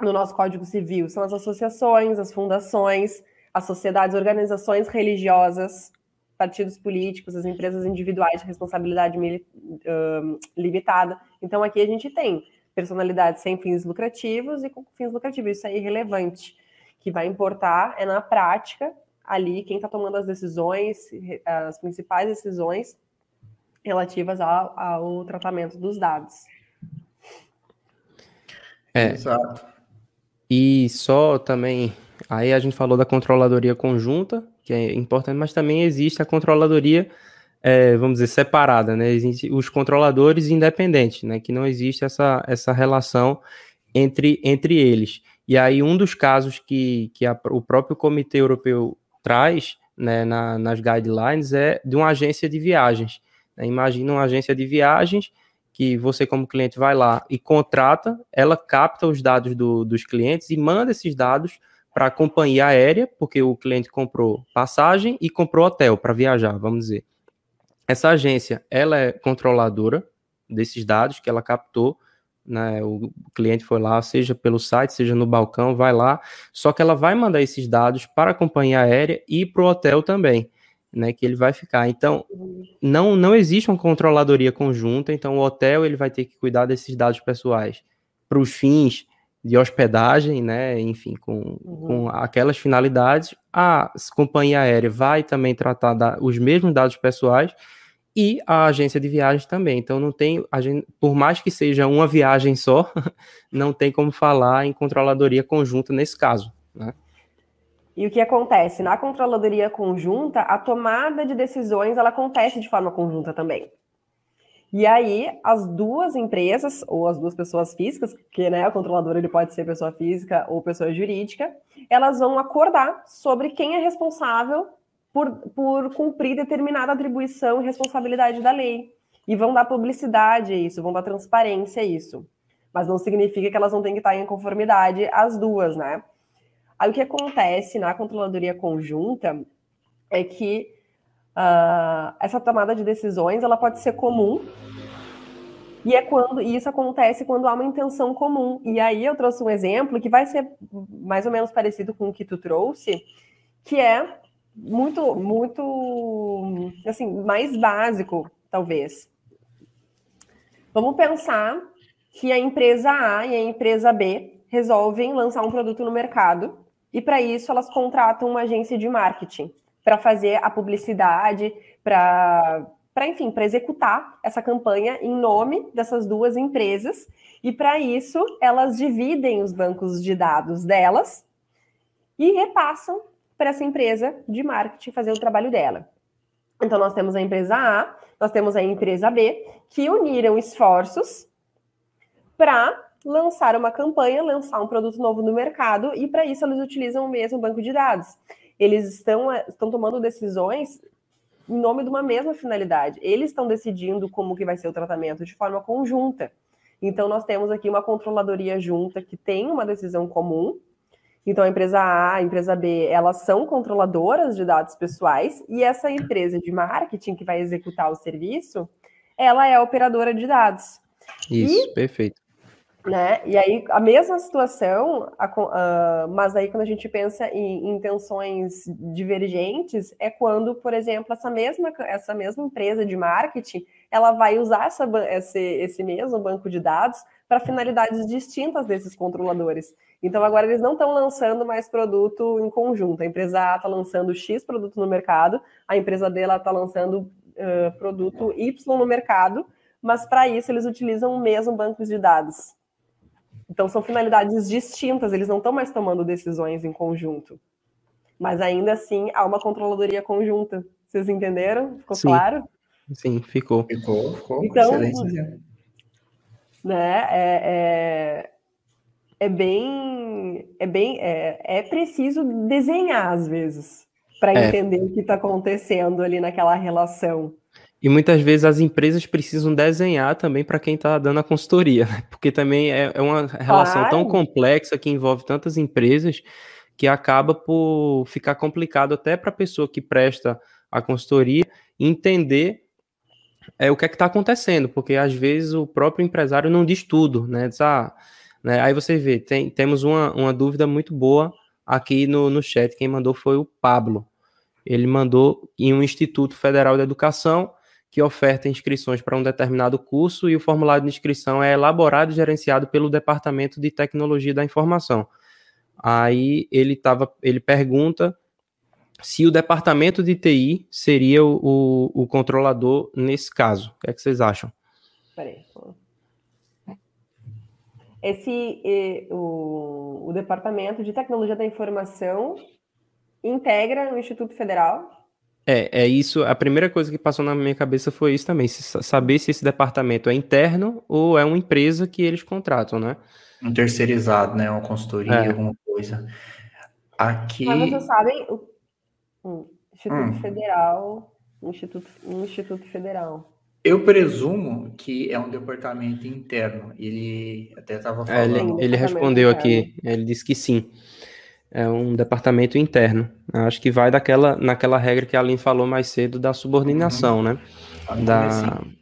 no nosso Código Civil? São as associações, as fundações, as sociedades, organizações religiosas, partidos políticos, as empresas individuais de responsabilidade uh, limitada. Então, aqui a gente tem personalidades sem fins lucrativos e com fins lucrativos. Isso é irrelevante. O que vai importar é na prática, ali, quem está tomando as decisões, as principais decisões relativas ao, ao tratamento dos dados. É, Exato. E só também, aí a gente falou da controladoria conjunta, que é importante, mas também existe a controladoria, é, vamos dizer, separada, né? Os controladores independentes, né? Que não existe essa, essa relação entre, entre eles. E aí, um dos casos que, que a, o próprio Comitê Europeu traz né, na, nas guidelines é de uma agência de viagens. Né? Imagina uma agência de viagens que você, como cliente, vai lá e contrata, ela capta os dados do, dos clientes e manda esses dados para a companhia aérea, porque o cliente comprou passagem e comprou hotel para viajar, vamos dizer. Essa agência, ela é controladora desses dados que ela captou, né, o cliente foi lá, seja pelo site, seja no balcão, vai lá, só que ela vai mandar esses dados para a companhia aérea e para o hotel também, né, que ele vai ficar. Então, não, não existe uma controladoria conjunta, então o hotel ele vai ter que cuidar desses dados pessoais. Para os fins de hospedagem, né? Enfim, com, uhum. com aquelas finalidades. A companhia aérea vai também tratar da, os mesmos dados pessoais e a agência de viagens também. Então não tem, gente, por mais que seja uma viagem só, não tem como falar em controladoria conjunta nesse caso, né? E o que acontece na controladoria conjunta, a tomada de decisões ela acontece de forma conjunta também. E aí, as duas empresas, ou as duas pessoas físicas, que né, o controlador ele pode ser pessoa física ou pessoa jurídica, elas vão acordar sobre quem é responsável por, por cumprir determinada atribuição e responsabilidade da lei. E vão dar publicidade a isso, vão dar transparência a isso. Mas não significa que elas não têm que estar em conformidade as duas, né? Aí o que acontece na controladoria conjunta é que uh, essa tomada de decisões ela pode ser comum e é quando e isso acontece quando há uma intenção comum. E aí eu trouxe um exemplo que vai ser mais ou menos parecido com o que tu trouxe, que é muito muito assim mais básico talvez. Vamos pensar que a empresa A e a empresa B resolvem lançar um produto no mercado e para isso elas contratam uma agência de marketing para fazer a publicidade, para para enfim, para executar essa campanha em nome dessas duas empresas. E para isso, elas dividem os bancos de dados delas e repassam para essa empresa de marketing fazer o trabalho dela. Então, nós temos a empresa A, nós temos a empresa B, que uniram esforços para lançar uma campanha, lançar um produto novo no mercado, e para isso eles utilizam o mesmo banco de dados eles estão, eh, estão tomando decisões em nome de uma mesma finalidade. Eles estão decidindo como que vai ser o tratamento de forma conjunta. Então, nós temos aqui uma controladoria junta que tem uma decisão comum. Então, a empresa A, a empresa B, elas são controladoras de dados pessoais e essa empresa de marketing que vai executar o serviço, ela é operadora de dados. Isso, e, perfeito. Né? E aí, a mesma situação, a, mas aí quando a gente pensa em intenções divergentes, é quando, por exemplo, essa mesma, essa mesma empresa de marketing, ela vai usar essa, esse, esse mesmo banco de dados para finalidades distintas desses controladores. Então, agora eles não estão lançando mais produto em conjunto. A empresa A está lançando X produto no mercado, a empresa D está lançando uh, produto Y no mercado, mas para isso eles utilizam o mesmo banco de dados. Então são finalidades distintas, eles não estão mais tomando decisões em conjunto. Mas ainda assim há uma controladoria conjunta. Vocês entenderam? Ficou Sim. claro? Sim, ficou. Ficou, ficou. Então, Excelente. né? É, é, é bem, é bem, é, é preciso desenhar às vezes para É. entender o que está acontecendo ali naquela relação. E muitas vezes as empresas precisam desenhar também para quem está dando a consultoria, né? porque também é, é uma relação tão complexa que envolve tantas empresas que acaba por ficar complicado até para a pessoa que presta a consultoria entender é, o que é que está acontecendo, porque às vezes o próprio empresário não diz tudo, né? Diz, ah, né? Aí você vê, tem, temos uma, uma dúvida muito boa aqui no, no chat, quem mandou foi o Pablo. Ele mandou em um Instituto Federal de Educação que oferta inscrições para um determinado curso e o formulário de inscrição é elaborado e gerenciado pelo Departamento de Tecnologia da Informação. Aí ele tava, ele pergunta se o departamento de TI seria o, o, controlador nesse caso. O que, é que vocês acham? Peraí. Esse, o, o Departamento de Tecnologia da Informação integra o Instituto Federal. É, é isso. A primeira coisa que passou na minha cabeça foi isso também. se sa- saber se esse departamento é interno ou é uma empresa que eles contratam, né? Um terceirizado, né? Uma consultoria, É. alguma coisa. Aqui. Mas vocês sabem, o Instituto Hum. Federal, Instituto, um Instituto Federal. Eu presumo que é um departamento interno. Ele até estava É, ele, falando. ele respondeu aqui, ele disse que sim. É um departamento interno. Acho que vai daquela, naquela regra que a Aline falou mais cedo da subordinação, né? Tá no Da, comecinho.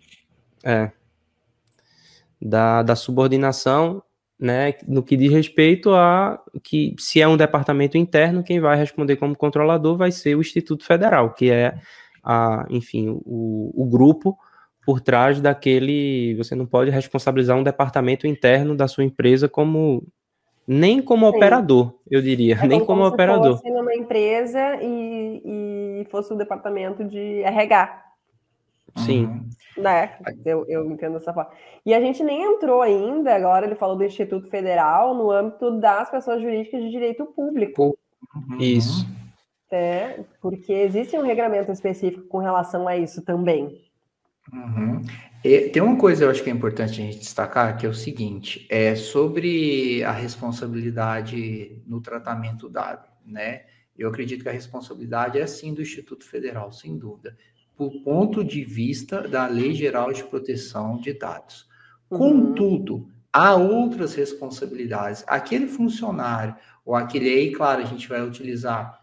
é, da, da subordinação, né? No que diz respeito a que se é um departamento interno, quem vai responder como controlador vai ser o Instituto Federal, que é a, enfim, o, o grupo por trás daquele. Você não pode responsabilizar um departamento interno da sua empresa como nem como Sim. operador, eu diria, É nem como se operador. fosse numa empresa e, e fosse o departamento de RH, Sim. Uhum. né? Eu, eu entendo dessa forma. E a gente nem entrou ainda, agora ele falou do Instituto Federal, no âmbito das pessoas jurídicas de direito público, Uhum. Isso. né? Porque existe um regramento específico com relação a isso também. Uhum. E tem uma coisa eu acho que é importante a gente destacar, que é o seguinte, é sobre a responsabilidade no tratamento dado, né? Eu acredito que a responsabilidade é sim do Instituto Federal, sem dúvida, por ponto de vista da Lei Geral de Proteção de Dados. Uhum. Contudo, há outras responsabilidades. Aquele funcionário, ou aquele aí, claro, a gente vai utilizar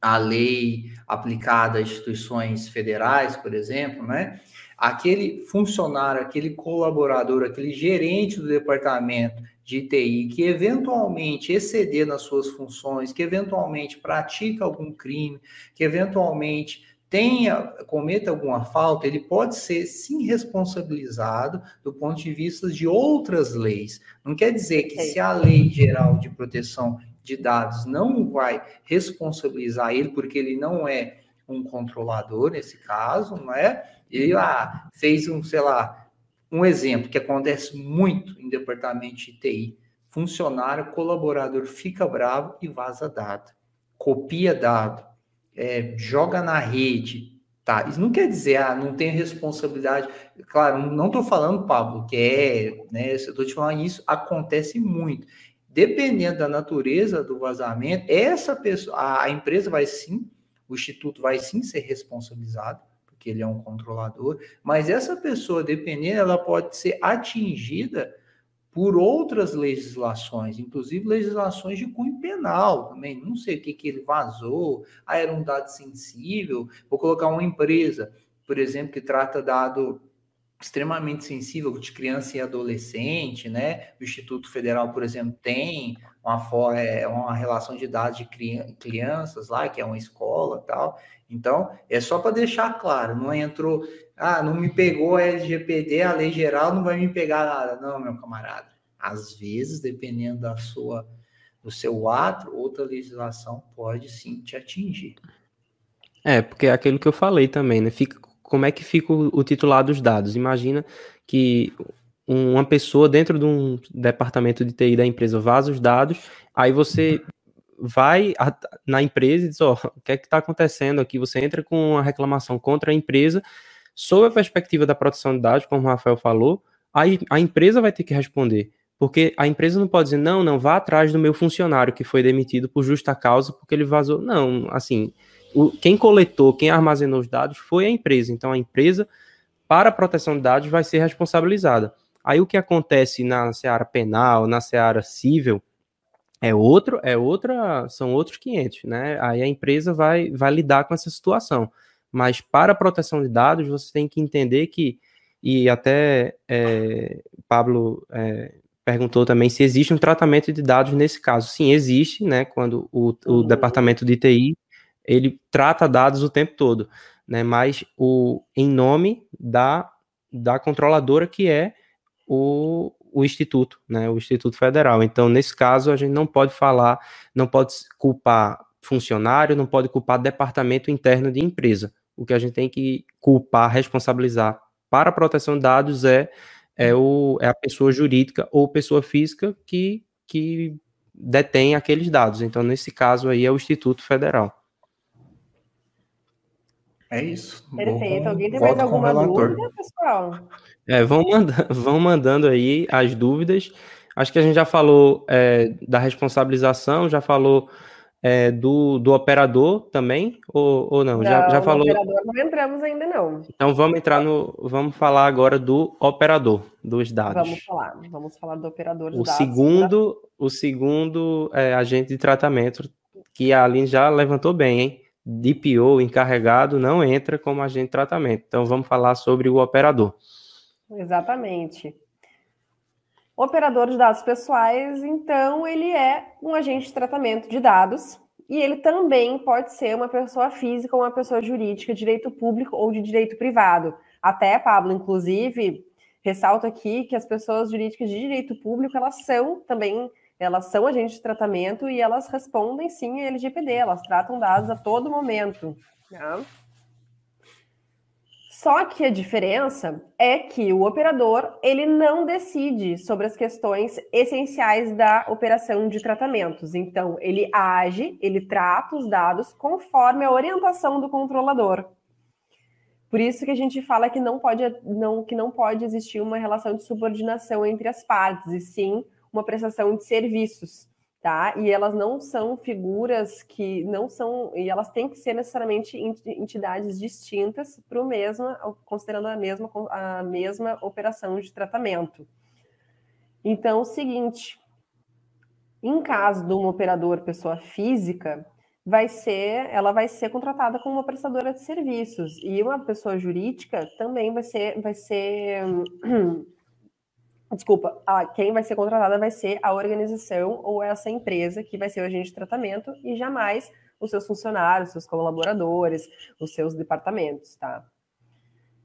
a lei aplicada a instituições federais, por exemplo, né? Aquele funcionário, aquele colaborador, aquele gerente do departamento de TI que eventualmente exceder nas suas funções, que eventualmente pratica algum crime, que eventualmente tenha cometa alguma falta, ele pode ser sim responsabilizado do ponto de vista de outras leis. Não quer dizer que se a lei geral de proteção de dados não vai responsabilizar ele porque ele não é um controlador nesse caso, não é? Ele ah, fez um, sei lá, um exemplo que acontece muito em departamento de TI. Funcionário, colaborador fica bravo e vaza dado. Copia dado, é, joga na rede. Tá, isso não quer dizer, ah, não tem responsabilidade. Claro, não estou falando, Pablo, que é, né? Estou te falando isso, acontece muito. Dependendo da natureza do vazamento, essa pessoa, a empresa vai sim, o instituto vai sim ser responsabilizado, porque ele é um controlador, mas essa pessoa, dependendo, ela pode ser atingida por outras legislações, inclusive legislações de cunho penal também. Não sei o que, que ele vazou, ah, era um dado sensível. Vou colocar uma empresa, por exemplo, que trata dado extremamente sensível de criança e adolescente, né? O Instituto Federal, por exemplo, tem uma, é, uma relação de dados de crianças lá, que é uma escola tal. Então, é só para deixar claro, não entrou, ah, não me pegou a LGPD, a lei geral não vai me pegar nada. Não, meu camarada. Às vezes, dependendo da sua do seu ato, outra legislação pode sim te atingir. É, porque é aquilo que eu falei também, né? Fica, como é que fica o, o titular dos dados? Imagina que uma pessoa dentro de um departamento de TI da empresa vaza os dados, aí você vai na empresa e diz, ó, oh, o que é que está acontecendo aqui? Você entra com uma reclamação contra a empresa, sob a perspectiva da proteção de dados, como o Rafael falou, aí a empresa vai ter que responder. Porque a empresa não pode dizer, não, não, vá atrás do meu funcionário que foi demitido por justa causa porque ele vazou. Não, assim, o, quem coletou, quem armazenou os dados foi a empresa. Então a empresa, para a proteção de dados, vai ser responsabilizada. Aí o que acontece na seara penal, na seara civil, é outro, é outra, são outros 500, né? Aí a empresa vai, vai lidar com essa situação. Mas para a proteção de dados, você tem que entender que, e até é, Pablo é, perguntou também se existe um tratamento de dados nesse caso. Sim, existe, né? Quando o, o departamento de TI ele trata dados o tempo todo, né? Mas o em nome da, da controladora que é o, o instituto, né? O Instituto Federal. Então, nesse caso, a gente não pode falar, não pode culpar funcionário, não pode culpar departamento interno de empresa. O que a gente tem que culpar, responsabilizar para a proteção de dados é é, o, é a pessoa jurídica ou pessoa física que, que detém aqueles dados. Então, nesse caso aí, é o Instituto Federal. É isso. Perfeito. Vou, Alguém tem mais alguma dúvida, pessoal? É, vão, manda vão mandando aí as dúvidas. Acho que a gente já falou é, da responsabilização, já falou é, do, do operador também, ou, ou não? não já, já falou. operador não entramos ainda, não. Então vamos entrar no. Vamos falar agora do operador dos dados. Vamos falar, vamos falar do operador dos o dados. Segundo, tá? O segundo é, agente de tratamento, que a Aline já levantou bem, hein? DPO encarregado não entra como agente de tratamento. Então vamos falar sobre o operador. Exatamente. Operador de dados pessoais, então, ele é um agente de tratamento de dados e ele também pode ser uma pessoa física ou uma pessoa jurídica, direito público ou de direito privado. Até, Pablo, inclusive, ressalto aqui que as pessoas jurídicas de direito público, elas são também, elas são agentes de tratamento e elas respondem sim a LGPD, elas tratam dados a todo momento. Né? Só que a diferença é que o operador ele não decide sobre as questões essenciais da operação de tratamentos. Então, ele age, ele trata os dados conforme a orientação do controlador. Por isso que a gente fala que não pode, não, que não pode existir uma relação de subordinação entre as partes, e sim uma prestação de serviços tá? E elas não são figuras que não são, e elas têm que ser necessariamente entidades distintas para o mesmo, considerando a mesma, a mesma operação de tratamento. Então, o seguinte, em caso de um operador pessoa física, vai ser, ela vai ser contratada como uma prestadora de serviços e uma pessoa jurídica também vai ser, vai ser desculpa, a, quem vai ser contratada vai ser a organização ou essa empresa que vai ser o agente de tratamento e jamais os seus funcionários, seus colaboradores, os seus departamentos, tá?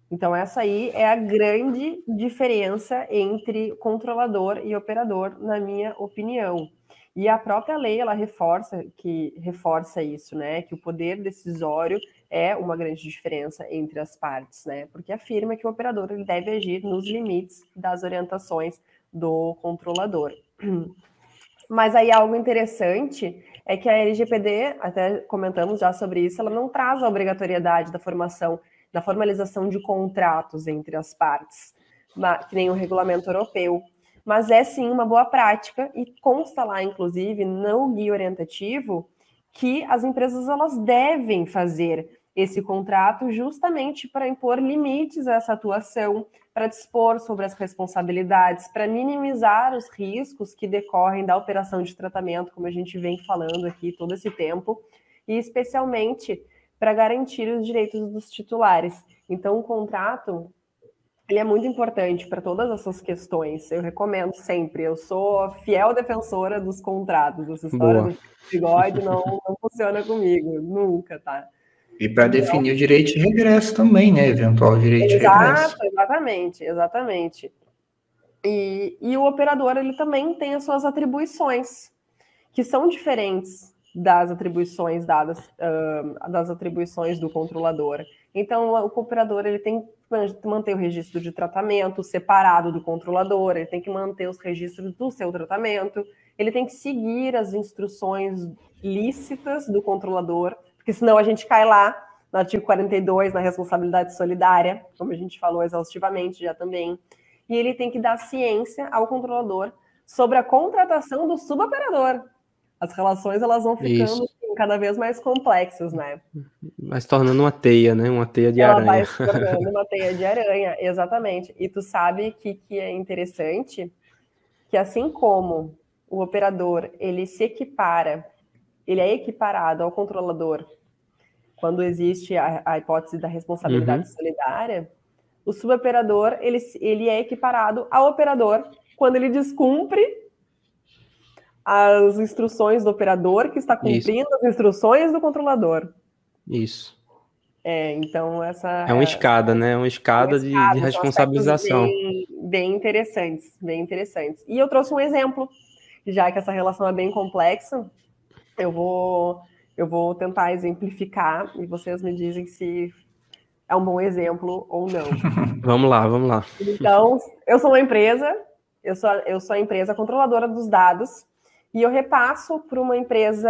Então, essa aí é a grande diferença entre controlador e operador, na minha opinião. E a própria lei, ela reforça que reforça isso, né? Que o poder decisório é uma grande diferença entre as partes, né? Porque afirma que o operador deve agir nos limites das orientações do controlador. Mas aí algo interessante é que a LGPD, até comentamos já sobre isso, ela não traz a obrigatoriedade da formação, da formalização de contratos entre as partes, que nem o regulamento europeu. Mas é sim uma boa prática e consta lá, inclusive, no guia orientativo, que as empresas elas devem fazer esse contrato justamente para impor limites a essa atuação, para dispor sobre as responsabilidades, para minimizar os riscos que decorrem da operação de tratamento, como a gente vem falando aqui todo esse tempo, e especialmente para garantir os direitos dos titulares. Então, o contrato ele é muito importante para todas essas questões. Eu recomendo sempre. Eu sou fiel defensora dos contratos. Essa história Boa. do bigode não, não funciona comigo, nunca, tá? E para definir o direito de regresso também, né? Eventual direito Exato, de regresso. Exatamente, exatamente. E, e o operador ele também tem as suas atribuições, que são diferentes das atribuições dadas uh, das atribuições do controlador. Então, o cooperador ele tem que manter o registro de tratamento separado do controlador, ele tem que manter os registros do seu tratamento, ele tem que seguir as instruções lícitas do controlador, porque senão a gente cai lá no artigo 42, na responsabilidade solidária, como a gente falou exaustivamente já também, e ele tem que dar ciência ao controlador sobre a contratação do suboperador. As relações elas vão ficando assim, cada vez mais complexas, né? Mas tornando uma teia, né? Uma teia de Ela aranha. Vai se tornando uma teia de aranha, exatamente. E tu sabe que, que é interessante que assim como o operador ele se equipara, ele é equiparado ao controlador quando existe a, a hipótese da responsabilidade uhum. solidária, o suboperador ele, ele é equiparado ao operador quando ele descumpre as instruções do operador que está cumprindo Isso. as instruções do controlador. Isso. É, então essa é uma escada, né? Uma escada, uma escada de, de responsabilização. Bem, bem interessantes, bem interessantes. E eu trouxe um exemplo já que essa relação é bem complexa, eu vou, eu vou tentar exemplificar e vocês me dizem se é um bom exemplo ou não. vamos lá, vamos lá. Então, eu sou uma empresa, eu sou, eu sou a empresa controladora dos dados e eu repasso para uma empresa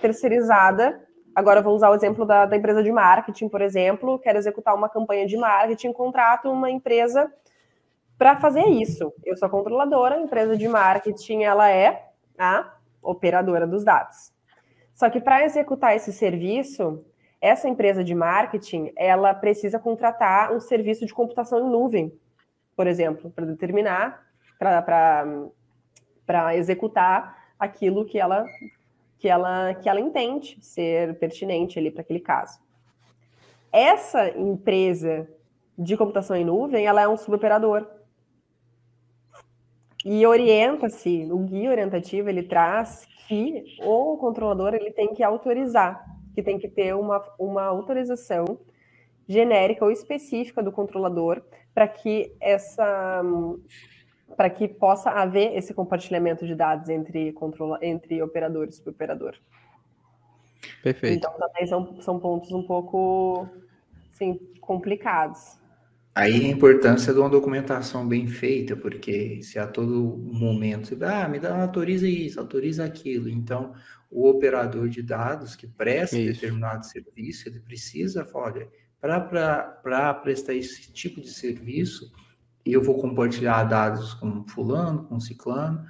terceirizada. Agora vou usar o exemplo da, da empresa de marketing, por exemplo. Quero executar uma campanha de marketing, contrato uma empresa para fazer isso. Eu sou controladora, a empresa de marketing ela é a operadora dos dados. Só que para executar esse serviço, essa empresa de marketing ela precisa contratar um serviço de computação em nuvem, por exemplo, para determinar, para executar aquilo que ela que ela que ela entende ser pertinente ali para aquele caso. Essa empresa de computação em nuvem, ela é um suboperador. E orienta-se, o guia orientativo ele traz que o controlador ele tem que autorizar, que tem que ter uma, uma autorização genérica ou específica do controlador para que essa para que possa haver esse compartilhamento de dados entre controla, entre operador e suboperador. Perfeito. Então também são, são pontos um pouco assim, complicados. Aí a importância de uma documentação bem feita, porque se a todo momento, ah, me dá, autoriza isso, autoriza aquilo. Então, o operador de dados que presta isso. determinado serviço, ele precisa falar, olha, para prestar esse tipo de serviço, eu vou compartilhar dados com fulano, com ciclano,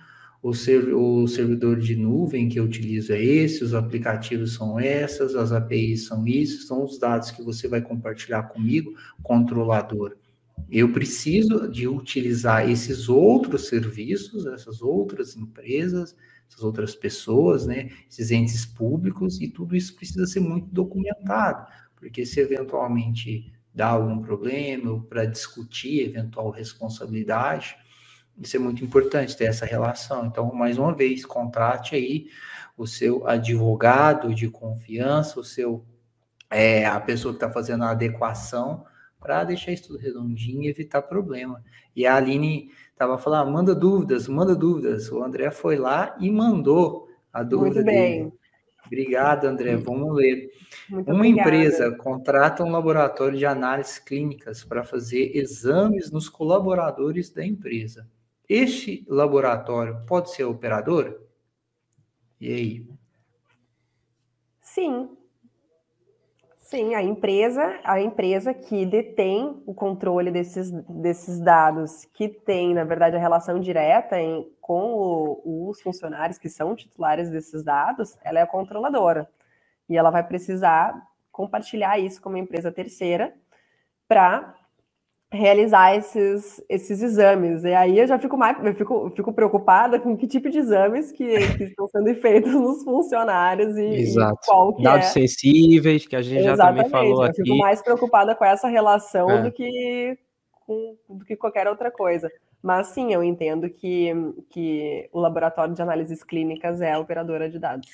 o, o servidor de nuvem que eu utilizo é esse, os aplicativos são essas, as APIs são isso, são os dados que você vai compartilhar comigo, controlador. Eu preciso de utilizar esses outros serviços, essas outras empresas, essas outras pessoas, né, esses entes públicos, e tudo isso precisa ser muito documentado, porque se eventualmente dá algum problema, para discutir eventual responsabilidade, isso é muito importante ter essa relação. Então, mais uma vez, contrate aí o seu advogado de confiança, o seu é, a pessoa que está fazendo a adequação para deixar isso tudo redondinho e evitar problema. E a Aline estava falando, ah, manda dúvidas, manda dúvidas. O André foi lá e mandou a dúvida Muito bem. dele. Obrigado, André. Vamos ler. Muito Uma obrigada. empresa contrata um laboratório de análises clínicas para fazer exames nos colaboradores da empresa. Este laboratório pode ser operador? E aí? Sim. Sim, a empresa, a empresa que detém o controle desses, desses dados, que tem, na verdade, a relação direta em, com o, os funcionários que são titulares desses dados, ela é a controladora. E ela vai precisar compartilhar isso com uma empresa terceira para realizar esses, esses exames. E aí eu já fico mais eu fico, fico preocupada com que tipo de exames que, que estão sendo feitos nos funcionários e, Exato. e qual que Dados é. sensíveis, que a gente Exatamente. já também falou eu aqui. Eu fico mais preocupada com essa relação é. do, que, com, do que qualquer outra coisa. Mas sim, eu entendo que, que o laboratório de análises clínicas é a operadora de dados.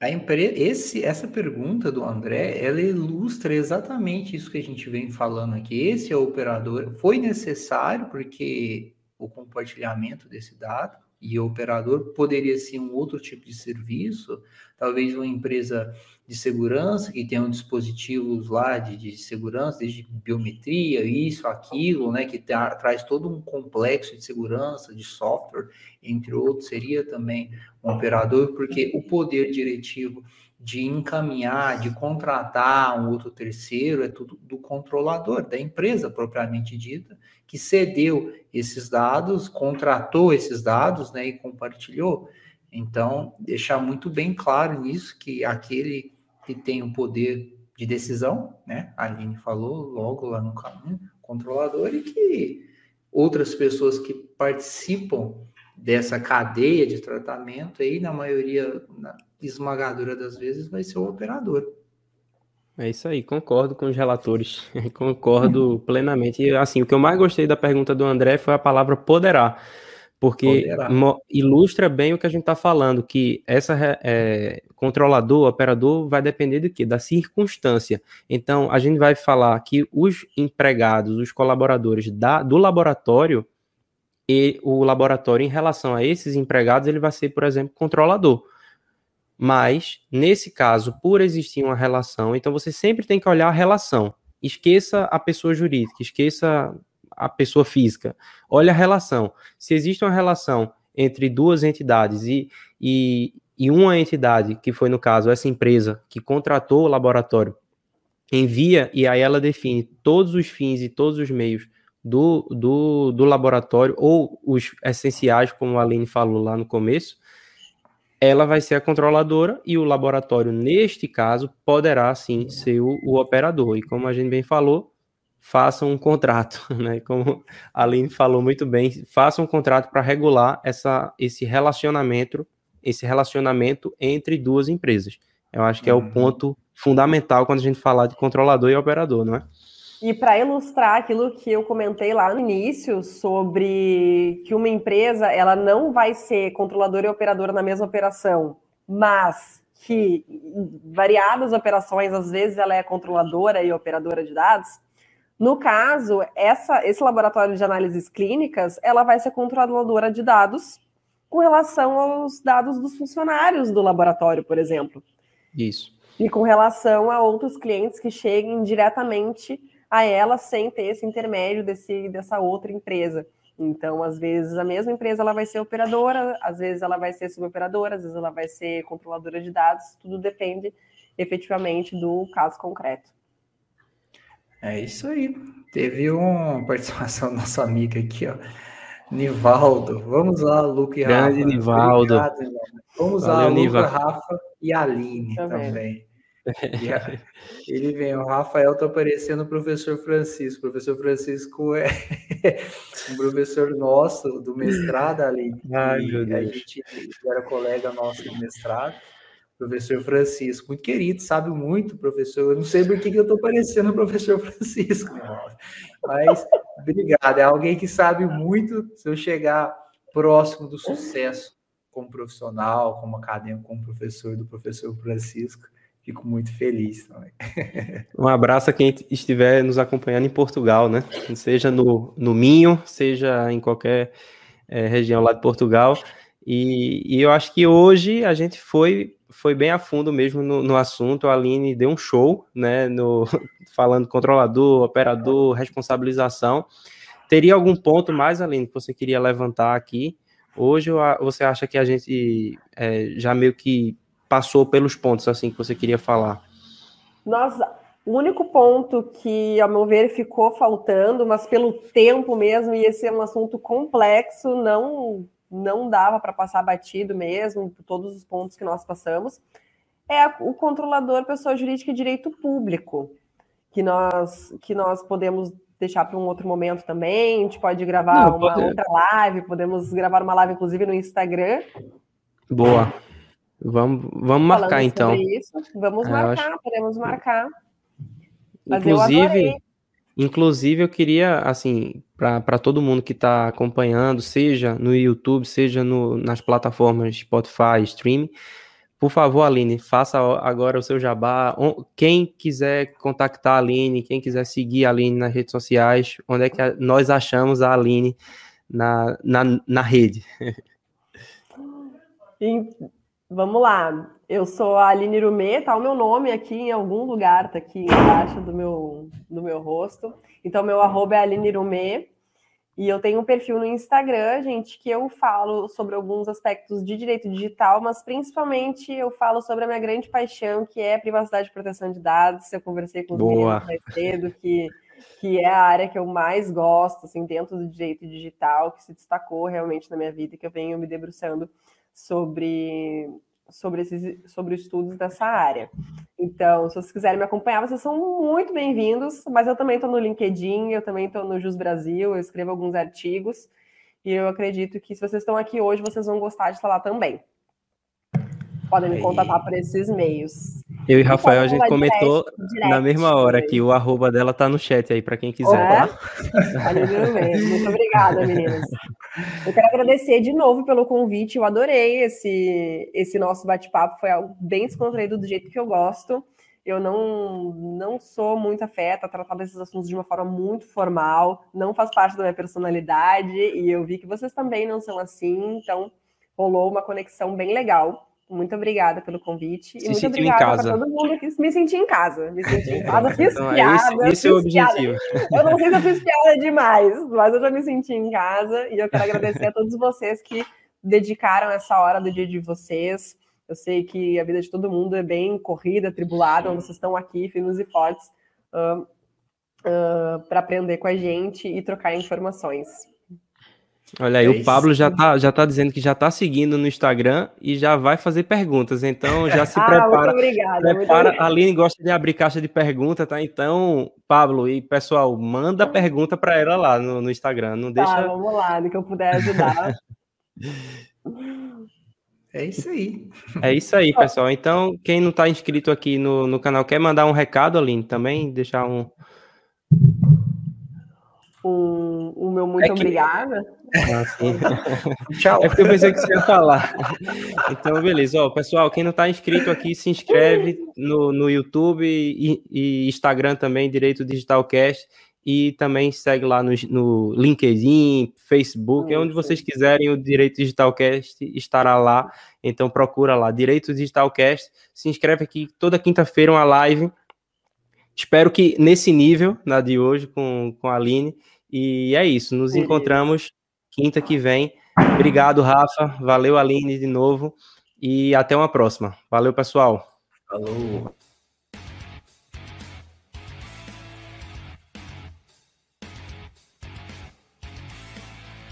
A esse, essa pergunta do André, ela ilustra exatamente isso que a gente vem falando aqui. Esse é o operador, foi necessário porque o compartilhamento desse dado, e operador, poderia ser um outro tipo de serviço, talvez uma empresa de segurança que tenha dispositivos lá de, de segurança, desde biometria, isso, aquilo, né, que tra traz todo um complexo de segurança, de software, entre outros, seria também um operador, porque o poder diretivo de encaminhar, de contratar um outro terceiro, é tudo do controlador, da empresa propriamente dita, que cedeu esses dados, contratou esses dados né, e compartilhou. Então, deixar muito bem claro nisso que aquele que tem o poder de decisão, né? A Aline falou logo lá no caminho, controlador, e que outras pessoas que participam dessa cadeia de tratamento aí, na maioria, na esmagadora das vezes, vai ser o operador. É isso aí, concordo com os relatores, concordo plenamente. E assim, o que eu mais gostei da pergunta do André foi a palavra poderá, porque ilustra bem o que a gente está falando, que essa é, controlador, operador, vai depender do quê? Da circunstância. Então, a gente vai falar que os empregados, os colaboradores da, do laboratório, e o laboratório, em relação a esses empregados, ele vai ser, por exemplo, controlador. Mas, nesse caso, por existir uma relação, então você sempre tem que olhar a relação. Esqueça a pessoa jurídica, esqueça a pessoa física. Olha a relação. Se existe uma relação entre duas entidades e, e, e uma entidade, que foi no caso essa empresa que contratou o laboratório, envia e aí ela define todos os fins e todos os meios do, do, do laboratório, ou os essenciais, como a Aline falou lá no começo, ela vai ser a controladora e o laboratório, neste caso, poderá sim ser o, o operador. E como a gente bem falou, façam um contrato, né? Como a Aline falou muito bem, façam um contrato para regular essa, esse relacionamento, esse relacionamento entre duas empresas. Eu acho que é o uhum. ponto fundamental quando a gente falar de controlador e operador, não é? E para ilustrar aquilo que eu comentei lá no início sobre que uma empresa ela não vai ser controladora e operadora na mesma operação, mas que em variadas operações às vezes ela é controladora e operadora de dados. No caso, essa, esse laboratório de análises clínicas, ela vai ser controladora de dados com relação aos dados dos funcionários do laboratório, por exemplo. Isso. E com relação a outros clientes que cheguem diretamente a ela sem ter esse intermédio desse, dessa outra empresa. Então, às vezes, a mesma empresa ela vai ser operadora, às vezes ela vai ser suboperadora, às vezes ela vai ser controladora de dados, tudo depende efetivamente do caso concreto. É isso aí. Teve uma participação da nossa amiga aqui, ó. Nivaldo. Vamos lá, Luca e Rafa. Grande Nivaldo. Obrigado, Vamos Valeu, lá, Luca. Rafa e Aline também. também. ele vem, o Rafael está aparecendo o professor Francisco. O professor Francisco é um professor nosso do mestrado ali. Ai, meu Deus. A gente era colega nosso do mestrado. Professor Francisco, muito querido, sabe muito, professor. Eu não sei por que, que eu estou parecendo o professor Francisco, mas obrigado. É alguém que sabe muito. Se eu chegar próximo do sucesso como profissional, como acadêmico, como professor do professor Francisco, Fico muito feliz também. Um abraço a quem estiver nos acompanhando em Portugal, né? Seja no, no Minho, seja em qualquer é, região lá de Portugal. E, e, eu acho que hoje a gente foi, foi bem a fundo mesmo no, no assunto. A Aline deu um show, né? No, falando controlador, operador, responsabilização. Teria algum ponto mais, Aline, que você queria levantar aqui? Hoje você acha que a gente é, já meio que passou pelos pontos assim que você queria falar? Nossa, o único ponto que, ao meu ver, ficou faltando, mas pelo tempo mesmo, e esse é um assunto complexo, não não dava para passar batido mesmo, por todos os pontos que nós passamos, é o controlador pessoa jurídica e direito público, que nós, que nós podemos deixar para um outro momento também, a gente pode gravar não, uma pode... outra live, podemos gravar uma live, inclusive, no Instagram. Boa. Vamos, vamos marcar então. Isso, vamos é, marcar, acho... podemos marcar. Mas inclusive, eu inclusive eu queria assim para todo mundo que está acompanhando, seja no YouTube, seja no, nas plataformas Spotify, streaming, por favor, Aline, faça agora o seu jabá. Quem quiser contactar a Aline, quem quiser seguir a Aline nas redes sociais, onde é que nós achamos a Aline na, na, na rede? Vamos lá. Eu sou a Aline Rumê, tá o meu nome aqui em algum lugar, tá aqui embaixo do meu, do meu rosto. Então, meu arroba é Aline Rumê. E eu tenho um perfil no Instagram, gente, que eu falo sobre alguns aspectos de direito digital, mas principalmente eu falo sobre a minha grande paixão, que é privacidade e proteção de dados. Eu conversei com os Boa. meninos mais cedo, que, que é a área que eu mais gosto, assim, dentro do direito digital, que se destacou realmente na minha vida, que eu venho me debruçando sobre sobre, esses, sobre estudos dessa área. Então, se vocês quiserem me acompanhar, vocês são muito bem-vindos, mas eu também estou no LinkedIn, eu também estou no Jus Brasil, eu escrevo alguns artigos, e eu acredito que se vocês estão aqui hoje, vocês vão gostar de falar também. Podem me contatar por esses meios. Eu e Rafael, a gente comentou direct, direct, na mesma hora que o arroba dela tá no chat aí, para quem quiser. É? Tá? Muito obrigada, meninas. Eu quero agradecer de novo pelo convite. Eu adorei esse, esse nosso bate-papo. Foi algo bem descontraído do jeito que eu gosto. Eu não, não sou muito afeta a tratar desses assuntos de uma forma muito formal. Não faz parte da minha personalidade. E eu vi que vocês também não são assim. Então, rolou uma conexão bem legal. Muito obrigada pelo convite. Se e muito obrigada para todo mundo que me senti em casa. Me senti em casa, fiz então, piada. Esse, esse é o objetivo. Piada. Eu não sei se eu fiz piada demais, mas eu já me senti em casa e eu quero agradecer a todos vocês que dedicaram essa hora do dia de vocês. Eu sei que a vida de todo mundo é bem corrida, tribulada, onde vocês estão aqui, firmes e fortes, uh, uh, para aprender com a gente e trocar informações. Olha aí, é o Pablo já tá, já tá dizendo que já tá seguindo no Instagram e já vai fazer perguntas. Então já se ah, prepara. Muito obrigada. Prepara. Muito a Aline gosta de abrir caixa de perguntas, tá? Então, Pablo e pessoal, manda pergunta para ela lá no, no, Instagram. Não tá, deixa. Vamos lá, do que eu puder ajudar. É isso aí. É isso aí, pessoal. Então, quem não está inscrito aqui no, no canal, quer mandar um recado, Aline, também? Deixar um. Um, o meu muito é que... obrigada. Ah, Tchau. É porque eu pensei que você ia falar. Então, beleza. Ó, pessoal, quem não está inscrito aqui, se inscreve no, no YouTube e, e Instagram também, Direito Digital Cast. E também segue lá no, no LinkedIn, Facebook, é onde vocês quiserem, o Direito Digital Cast estará lá. Então procura lá, Direito Digital Cast. Se inscreve aqui toda quinta-feira uma live. Espero que nesse nível, na de hoje, com, com a Aline. E é isso. Nos encontramos quinta que vem. Obrigado, Rafa. Valeu, Aline, de novo. E até uma próxima. Valeu, pessoal. Falou.